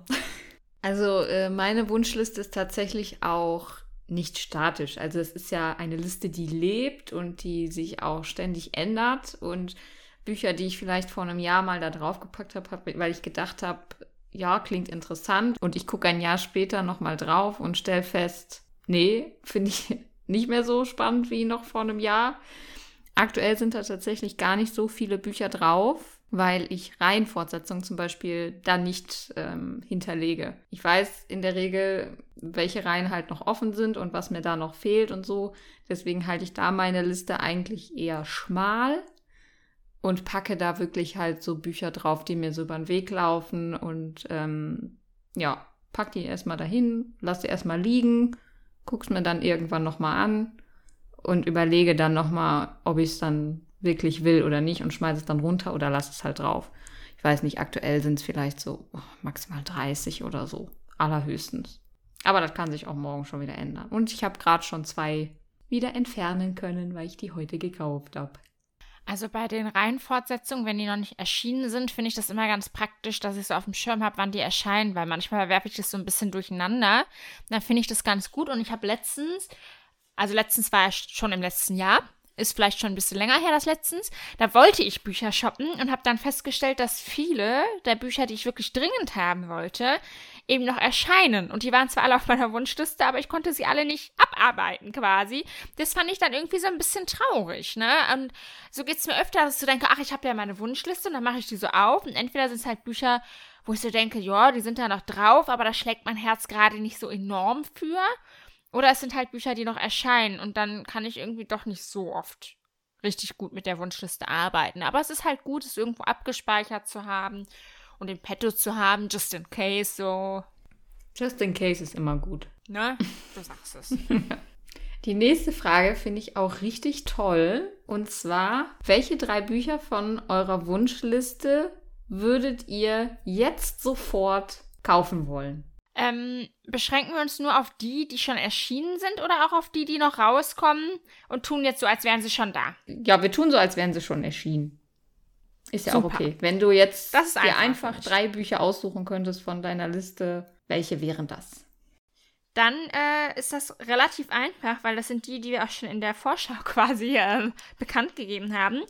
Also äh, meine Wunschliste ist tatsächlich auch nicht statisch. Also es ist ja eine Liste, die lebt und die sich auch ständig ändert. Und Bücher, die ich vielleicht vor einem Jahr mal da draufgepackt habe, weil ich gedacht habe, ja, klingt interessant. Und ich gucke ein Jahr später nochmal drauf und stelle fest, nee, finde ich nicht mehr so spannend wie noch vor einem Jahr. Aktuell sind da tatsächlich gar nicht so viele Bücher drauf, weil ich Reihenfortsetzungen zum Beispiel da nicht ähm, hinterlege. Ich weiß in der Regel, welche Reihen halt noch offen sind und was mir da noch fehlt und so. Deswegen halte ich da meine Liste eigentlich eher schmal und packe da wirklich halt so Bücher drauf, die mir so über den Weg laufen und ähm, ja, pack die erstmal dahin, lass die erstmal liegen, guck's mir dann irgendwann nochmal an und überlege dann nochmal, ob ich es dann wirklich will oder nicht und schmeiße es dann runter oder lasse es halt drauf. Ich weiß nicht, aktuell sind es vielleicht so oh, maximal 30 oder so, allerhöchstens. Aber das kann sich auch morgen schon wieder ändern. Und ich habe gerade schon zwei wieder entfernen können, weil ich die heute gekauft habe. Also bei den Reihenfortsetzungen, wenn die noch nicht erschienen sind, finde ich das immer ganz praktisch, dass ich so auf dem Schirm habe, wann die erscheinen, weil manchmal werfe ich das so ein bisschen durcheinander. Dann finde ich das ganz gut. Und ich habe letztens, also letztens war ja schon im letzten Jahr, ist vielleicht schon ein bisschen länger her, das letztens. Da wollte ich Bücher shoppen und habe dann festgestellt, dass viele der Bücher, die ich wirklich dringend haben wollte, eben noch erscheinen. Und die waren zwar alle auf meiner Wunschliste, aber ich konnte sie alle nicht abarbeiten quasi. Das fand ich dann irgendwie so ein bisschen traurig, ne? Und so geht es mir öfter, dass ich so denke, ach, ich habe ja meine Wunschliste und dann mache ich die so auf. Und entweder sind es halt Bücher, wo ich so denke, ja, die sind da noch drauf, aber da schlägt mein Herz gerade nicht so enorm für. Oder es sind halt Bücher, die noch erscheinen und dann kann ich irgendwie doch nicht so oft richtig gut mit der Wunschliste arbeiten. Aber es ist halt gut, es irgendwo abgespeichert zu haben und in petto zu haben, just in case so. Just in case ist immer gut. Ne? Du sagst es. Die nächste Frage finde ich auch richtig toll. Und zwar, welche drei Bücher von eurer Wunschliste würdet ihr jetzt sofort kaufen wollen? Ähm, beschränken wir uns nur auf die, die schon erschienen sind oder auch auf die, die noch rauskommen und tun jetzt so, als wären sie schon da? Ja, wir tun so, als wären sie schon erschienen. Ist ja Super. auch okay. Wenn du jetzt dir einfach, einfach drei Bücher aussuchen könntest von deiner Liste, welche wären das? Dann äh, ist das relativ einfach, weil das sind die, die wir auch schon in der Vorschau quasi äh, bekannt gegeben haben.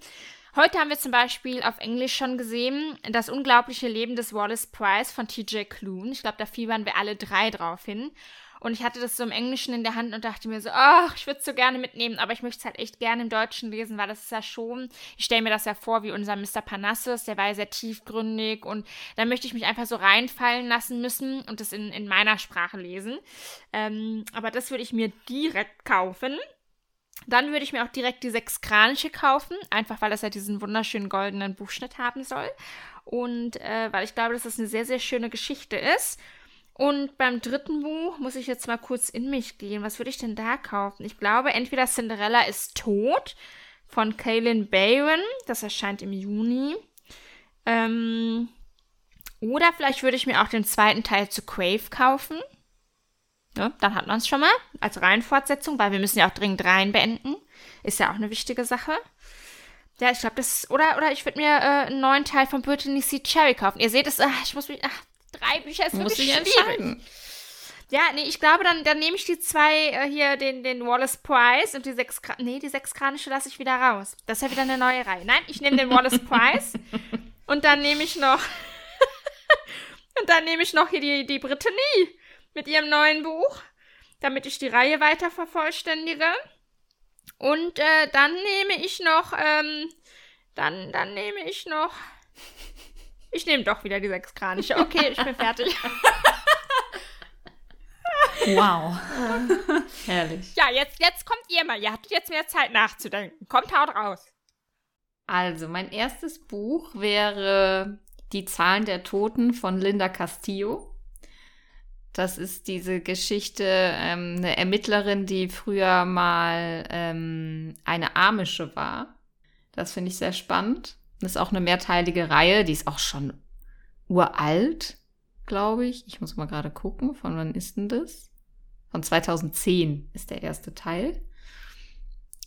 Heute haben wir zum Beispiel auf Englisch schon gesehen das unglaubliche Leben des Wallace Price von TJ Klune. Ich glaube, da fiebern wir alle drei drauf hin. Und ich hatte das so im Englischen in der Hand und dachte mir so, ach, ich würde es so gerne mitnehmen, aber ich möchte es halt echt gerne im Deutschen lesen, weil das ist ja schon, ich stelle mir das ja vor wie unser Mr. Parnassus, der war ja sehr tiefgründig und da möchte ich mich einfach so reinfallen lassen müssen und das in, in meiner Sprache lesen. Ähm, aber das würde ich mir direkt kaufen. Dann würde ich mir auch direkt die sechskranische kaufen, einfach weil das ja diesen wunderschönen goldenen Buchschnitt haben soll. Und äh, weil ich glaube, dass das eine sehr, sehr schöne Geschichte ist. Und beim dritten Buch muss ich jetzt mal kurz in mich gehen. Was würde ich denn da kaufen? Ich glaube, entweder Cinderella ist tot von Kaylin Bayron. Das erscheint im Juni. Ähm, oder vielleicht würde ich mir auch den zweiten Teil zu Crave kaufen. Ja, dann hat man es schon mal als Reihenfortsetzung, weil wir müssen ja auch dringend Reihen beenden. Ist ja auch eine wichtige Sache. Ja, ich glaube, das oder oder ich würde mir äh, einen neuen Teil von Brittany C. Cherry kaufen. Ihr seht es, ach, ich muss mich, ach, drei Bücher ist muss wirklich schwierig. Ja, nee, ich glaube, dann, dann nehme ich die zwei äh, hier, den, den Wallace Price und die sechs, nee, die sechs Kranische lasse ich wieder raus. Das ist ja wieder eine neue Reihe. Nein, ich nehme den Wallace Price und dann nehme ich noch, und dann nehme ich noch hier die, die Brittany mit ihrem neuen Buch, damit ich die Reihe weiter vervollständige. Und äh, dann nehme ich noch, ähm, dann, dann nehme ich noch. Ich nehme doch wieder die sechskranische. Okay, ich bin fertig. Wow. Herrlich. Ja, jetzt, jetzt kommt ihr mal. Ihr habt jetzt mehr Zeit nachzudenken. Kommt, haut raus. Also, mein erstes Buch wäre Die Zahlen der Toten von Linda Castillo. Das ist diese Geschichte, ähm, eine Ermittlerin, die früher mal ähm, eine Amische war. Das finde ich sehr spannend. Das ist auch eine mehrteilige Reihe, die ist auch schon uralt, glaube ich. Ich muss mal gerade gucken, von wann ist denn das? Von 2010 ist der erste Teil.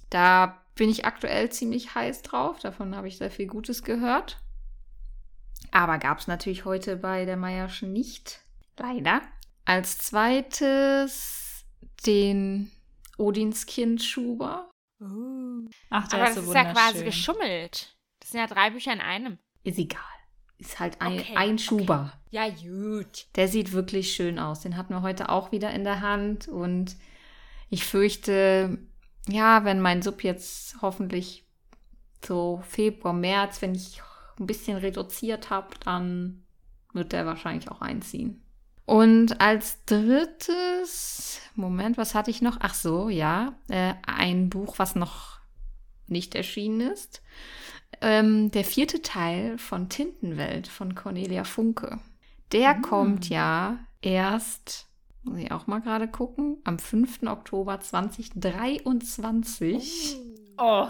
Da bin ich aktuell ziemlich heiß drauf. Davon habe ich sehr viel Gutes gehört. Aber gab es natürlich heute bei der Meierschen nicht. Leider. Als zweites den Odinskind Schuber. Ach, der Aber ist das so ist ja quasi geschummelt. Das sind ja drei Bücher in einem. Ist egal. Ist halt ein, Okay, ein okay. Schuber. Ja, gut. Der sieht wirklich schön aus. Den hatten wir heute auch wieder in der Hand. Und ich fürchte, ja, wenn mein Sub jetzt hoffentlich so Februar, März, wenn ich ein bisschen reduziert habe, dann wird der wahrscheinlich auch einziehen. Und als drittes, Moment, was hatte ich noch? Ach so, ja, äh, ein Buch, was noch nicht erschienen ist. Ähm, der vierte Teil von Tintenwelt von Cornelia Funke. Der Mm. kommt ja erst, muss ich auch mal gerade gucken, am 5. Oktober 2023. Oh.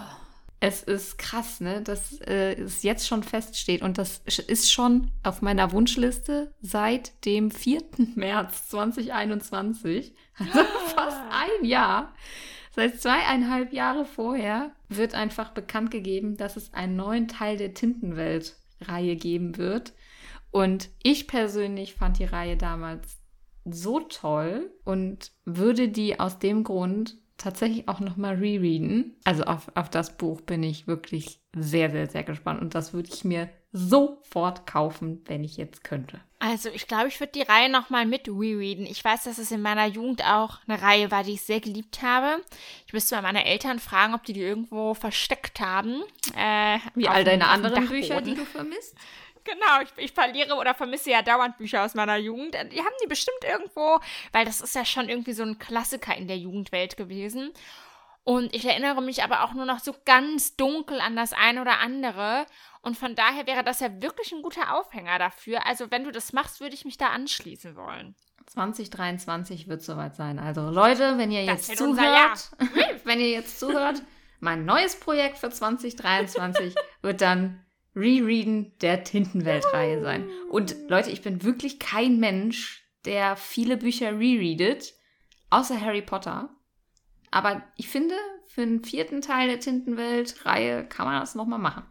Es ist krass, ne, dass äh, es jetzt schon feststeht und das ist schon auf meiner Wunschliste seit dem 4. März 2021. Also fast ein Jahr. Seit zweieinhalb Jahre vorher wird einfach bekannt gegeben, dass es einen neuen Teil der Tintenwelt-Reihe geben wird. Und ich persönlich fand die Reihe damals so toll und würde die aus dem Grund tatsächlich auch nochmal rereaden. Also auf, auf das Buch bin ich wirklich sehr, sehr, sehr gespannt. Und das würde ich mir sofort kaufen, wenn ich jetzt könnte. Also, ich glaube, ich würde die Reihe nochmal mit rereaden. Ich weiß, dass es in meiner Jugend auch eine Reihe war, die ich sehr geliebt habe. Ich müsste mal meine Eltern fragen, ob die die irgendwo versteckt haben. Äh, Wie all deine anderen Bücher, Dachboden. die du vermisst? Genau, ich, ich verliere oder vermisse ja dauernd Bücher aus meiner Jugend. Die haben die bestimmt irgendwo, weil das ist ja schon irgendwie so ein Klassiker in der Jugendwelt gewesen. Und ich erinnere mich aber auch nur noch so ganz dunkel an das eine oder andere. Und von daher wäre das ja wirklich ein guter Aufhänger dafür. Also, wenn du das machst, würde ich mich da anschließen wollen. 2023 wird soweit sein. Also Leute, wenn ihr Das jetzt zuhört, wenn ihr jetzt zuhört, mein neues Projekt für 2023 wird dann Rereaden der Tintenwelt-Reihe sein. Und Leute, ich bin wirklich kein Mensch, der viele Bücher rereadet, außer Harry Potter. Aber ich finde, für den vierten Teil der Tintenwelt-Reihe kann man das nochmal machen.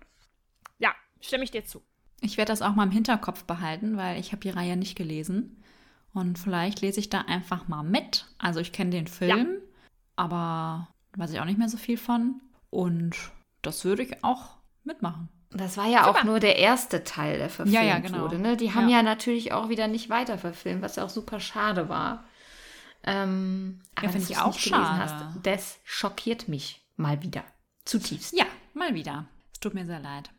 Ja, stimme ich dir zu. Ich werde das auch mal im Hinterkopf behalten, weil ich habe die Reihe nicht gelesen. Und vielleicht lese ich da einfach mal mit. Also ich kenne den Film, aber weiß ich auch nicht mehr so viel von. Und das würde ich auch mitmachen. Das war ja auch Super. nur der erste Teil, der verfilmt Ja, ja, genau. wurde. Ne? Die haben ja. Ja. natürlich auch wieder nicht weiter verfilmt, was ja auch super schade war. Ähm, aber finde dass ich auch schade. Hast, das schockiert mich mal wieder. Zutiefst. Ja, mal wieder. Es tut mir sehr leid.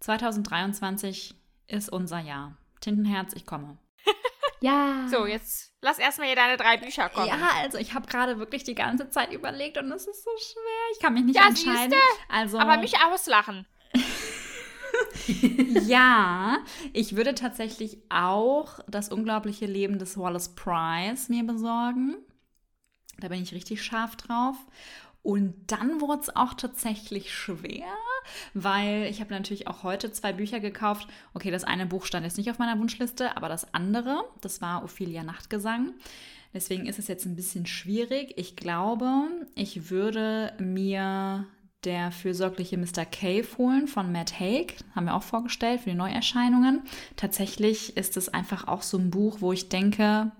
2023 ist unser Jahr. Tintenherz, ich komme. Ja. So, jetzt lass erstmal hier deine drei Bücher kommen. Ja, also ich habe gerade wirklich die ganze Zeit überlegt und es ist so schwer. Ich kann mich nicht Ja, entscheiden. Also, Aber mich auslachen. ja, ich würde tatsächlich auch das unglaubliche Leben des Wallace Price mir besorgen. Da bin ich richtig scharf drauf. Und dann wurde es auch tatsächlich schwer, weil ich habe natürlich auch heute zwei Bücher gekauft. Okay, das eine Buch stand jetzt nicht auf meiner Wunschliste, aber das andere, das war Ophelia Nachtgesang. Deswegen ist es jetzt ein bisschen schwierig. Ich glaube, ich würde mir der fürsorgliche Mr. Cave holen von Matt Haig. Haben wir auch vorgestellt für die Neuerscheinungen. Tatsächlich ist es einfach auch so ein Buch, wo ich denke,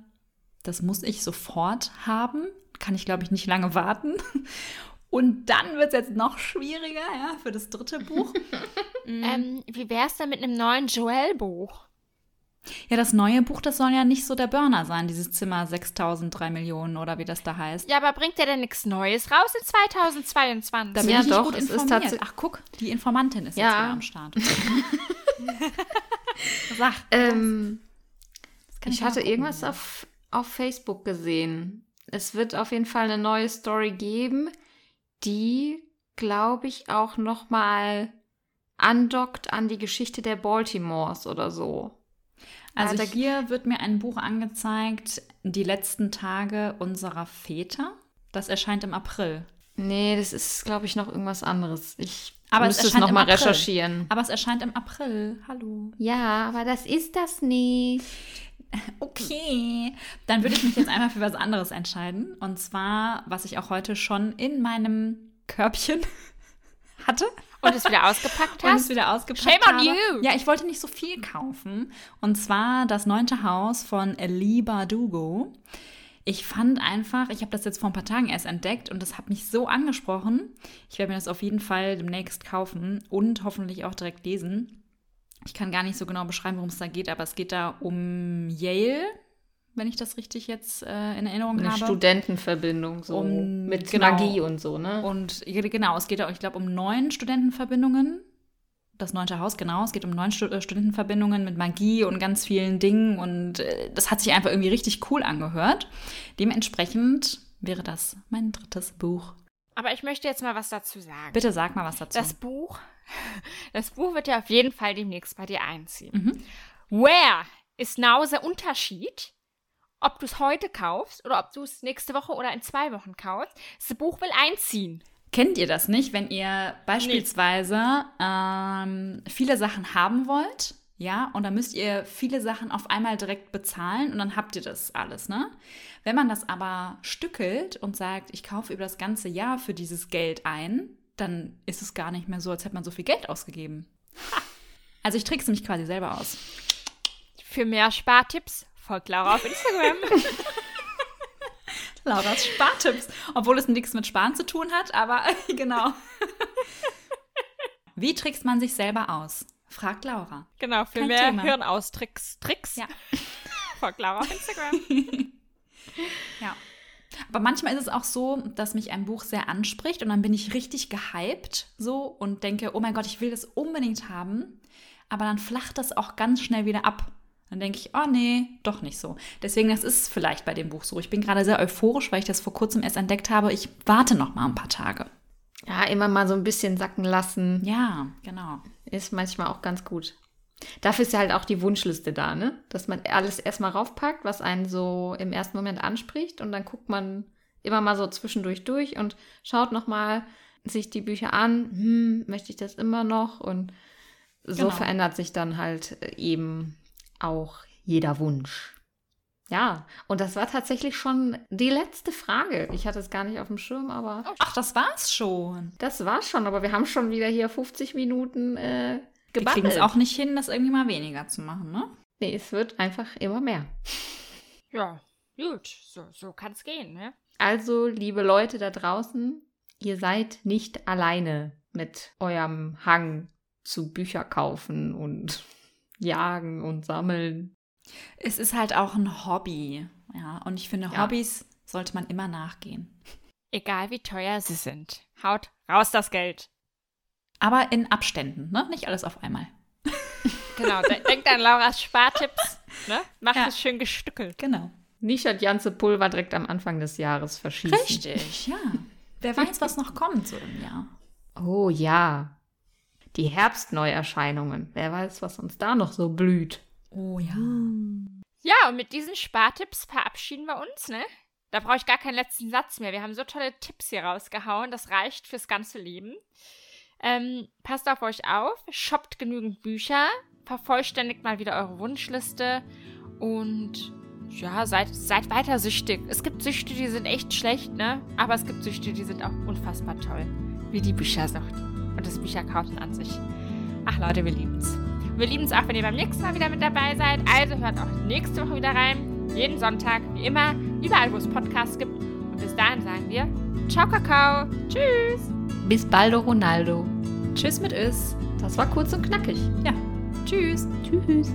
das muss ich sofort haben. Kann ich, glaube ich, nicht lange warten. Und dann wird es jetzt noch schwieriger, ja, für das dritte Buch. Ähm, wie wär's denn mit einem neuen Joel-Buch? Ja, das neue Buch, das soll ja nicht so der Burner sein, dieses Zimmer 6003 Millionen oder wie das da heißt. Ja, aber bringt der denn nichts Neues raus in 2022? Da bin Ja, ich doch, gut es ist informiert. tats- Ach, guck, die Informantin ist Ja. jetzt wieder am Start. Sag, Ähm, ich mal hatte gucken. irgendwas auf, auf Facebook gesehen. Es wird auf jeden Fall eine neue Story geben, die, glaube ich, auch noch mal andockt an die Geschichte der Baltimores oder so. Also da- hier wird mir ein Buch angezeigt, Die letzten Tage unserer Väter. Das erscheint im April. Nee, das ist, glaube ich, noch irgendwas anderes. Ich Aber es müsste es erscheint noch mal im April. recherchieren. Aber es erscheint im April. Hallo. Ja, aber das ist das nicht. Okay. Dann würde ich mich jetzt einmal für was anderes entscheiden. Und zwar, was ich auch heute schon in meinem Körbchen hatte. Und es wieder ausgepackt Und es hast? wieder ausgepackt Shame on you. Ja, ich wollte nicht so viel kaufen. Und zwar das neunte Haus von Elie Bardugo. Ich fand einfach, ich habe das jetzt vor ein paar Tagen erst entdeckt und das hat mich so angesprochen. Ich werde mir das auf jeden Fall demnächst kaufen und hoffentlich auch direkt lesen. Ich kann gar nicht so genau beschreiben, worum es da geht, aber es geht da um Yale, wenn ich das richtig jetzt äh, in Erinnerung Eine habe. Studentenverbindung so Um- mit genau. Magie und so, ne? Und genau, es geht auch, ich glaube, um neun Studentenverbindungen. Das neunte Haus, genau. Es geht um neun äh, Studentenverbindungen mit Magie und ganz vielen Dingen. Und äh, das hat sich einfach irgendwie richtig cool angehört. Dementsprechend wäre das mein drittes Buch. Aber ich möchte jetzt mal was dazu sagen. Bitte sag mal was dazu. Das Buch, das Buch wird ja auf jeden Fall demnächst bei dir einziehen. Mhm. Where ist now der Unterschied, ob du es heute kaufst oder ob du es nächste Woche oder in zwei Wochen kaufst? Das Buch will einziehen. Kennt ihr das nicht, wenn ihr beispielsweise ähm, viele Sachen haben wollt? Ja, und dann müsst ihr viele Sachen auf einmal direkt bezahlen und dann habt ihr das alles, ne? Wenn man das aber stückelt und sagt, ich kaufe über das ganze Jahr für dieses Geld ein, dann ist es gar nicht mehr so, als hätte man so viel Geld ausgegeben. Also ich trickse mich quasi selber aus. Für mehr Spartipps folgt Laura auf Instagram. Lauras Spartipps. Obwohl es nichts mit Sparen zu tun hat, aber genau. Wie trickst man sich selber aus? Fragt Laura. genau, für Kein mehr Thema. Hirnaustricks. Tricks. Ja. folgt Laura auf Instagram. Ja. Aber manchmal ist es auch so, dass mich ein Buch sehr anspricht und dann bin ich richtig gehypt so und denke, oh mein Gott, ich will das unbedingt haben. Aber dann flacht das auch ganz schnell wieder ab. Dann denke ich, oh nee, doch nicht so. Deswegen, das ist vielleicht bei dem Buch so. Ich bin gerade sehr euphorisch, weil ich das vor kurzem erst entdeckt habe. Ich warte noch mal ein paar Tage. Ja, immer mal so ein bisschen sacken lassen. Ja, genau. Ist manchmal auch ganz gut. Dafür ist ja halt auch die Wunschliste da, ne? Dass man alles erstmal raufpackt, was einen so im ersten Moment anspricht und dann guckt man immer mal so zwischendurch durch und schaut nochmal sich die Bücher an. Hm, möchte ich das immer noch? Und so Genau. verändert sich dann halt eben auch jeder Wunsch. Ja, und das war tatsächlich schon die letzte Frage. Ich hatte es gar nicht auf dem Schirm, aber Ach, das war's schon. das war schon. Aber wir haben schon wieder hier 50 Minuten äh, Wir kriegen es gebabbelt. auch nicht hin, das irgendwie mal weniger zu machen, ne? Nee, es wird einfach immer mehr. ja, gut. So, so kann es gehen, ne? Also, liebe Leute da draußen, ihr seid nicht alleine mit eurem Hang zu Bücher kaufen und jagen und sammeln. Es ist halt auch ein Hobby. Ja, und ich finde, Ja. Hobbys sollte man immer nachgehen. Egal wie teuer sie sind. Haut raus das Geld. Aber in Abständen, ne? Nicht alles auf einmal. Genau, de denkt an Lauras Spartipps. Ne? Macht Ja. es schön gestückelt. Genau. Nicht das ganze Pulver direkt am Anfang des Jahres verschießen. Richtig, ja. Wer weiß, was noch kommt so im Jahr. Oh ja. Die Herbstneuerscheinungen. Wer weiß, was uns da noch so blüht. Oh ja. Ja, und mit diesen Spartipps verabschieden wir uns, ne? Da brauche ich gar keinen letzten Satz mehr. Wir haben so tolle Tipps hier rausgehauen. Das reicht fürs ganze Leben. Ähm, passt auf euch auf, shoppt genügend Bücher, vervollständigt mal wieder eure Wunschliste und ja, seid, seid weiter süchtig. Es gibt Süchte, die sind echt schlecht, ne? Aber es gibt Süchte, die sind auch unfassbar toll. Wie die Büchersucht und das Bücherkaufen an sich. Ach Leute, wir lieben's. Wir lieben es auch, wenn ihr beim nächsten Mal wieder mit dabei seid. Also hört auch nächste Woche wieder rein. Jeden Sonntag, wie immer, überall, wo es Podcasts gibt. Und bis dahin sagen wir Ciao, Kakao. Tschüss. Bis baldo, Ronaldo. Tschüss mit Is. Das war kurz und knackig. Ja. Tschüss. Tschüss.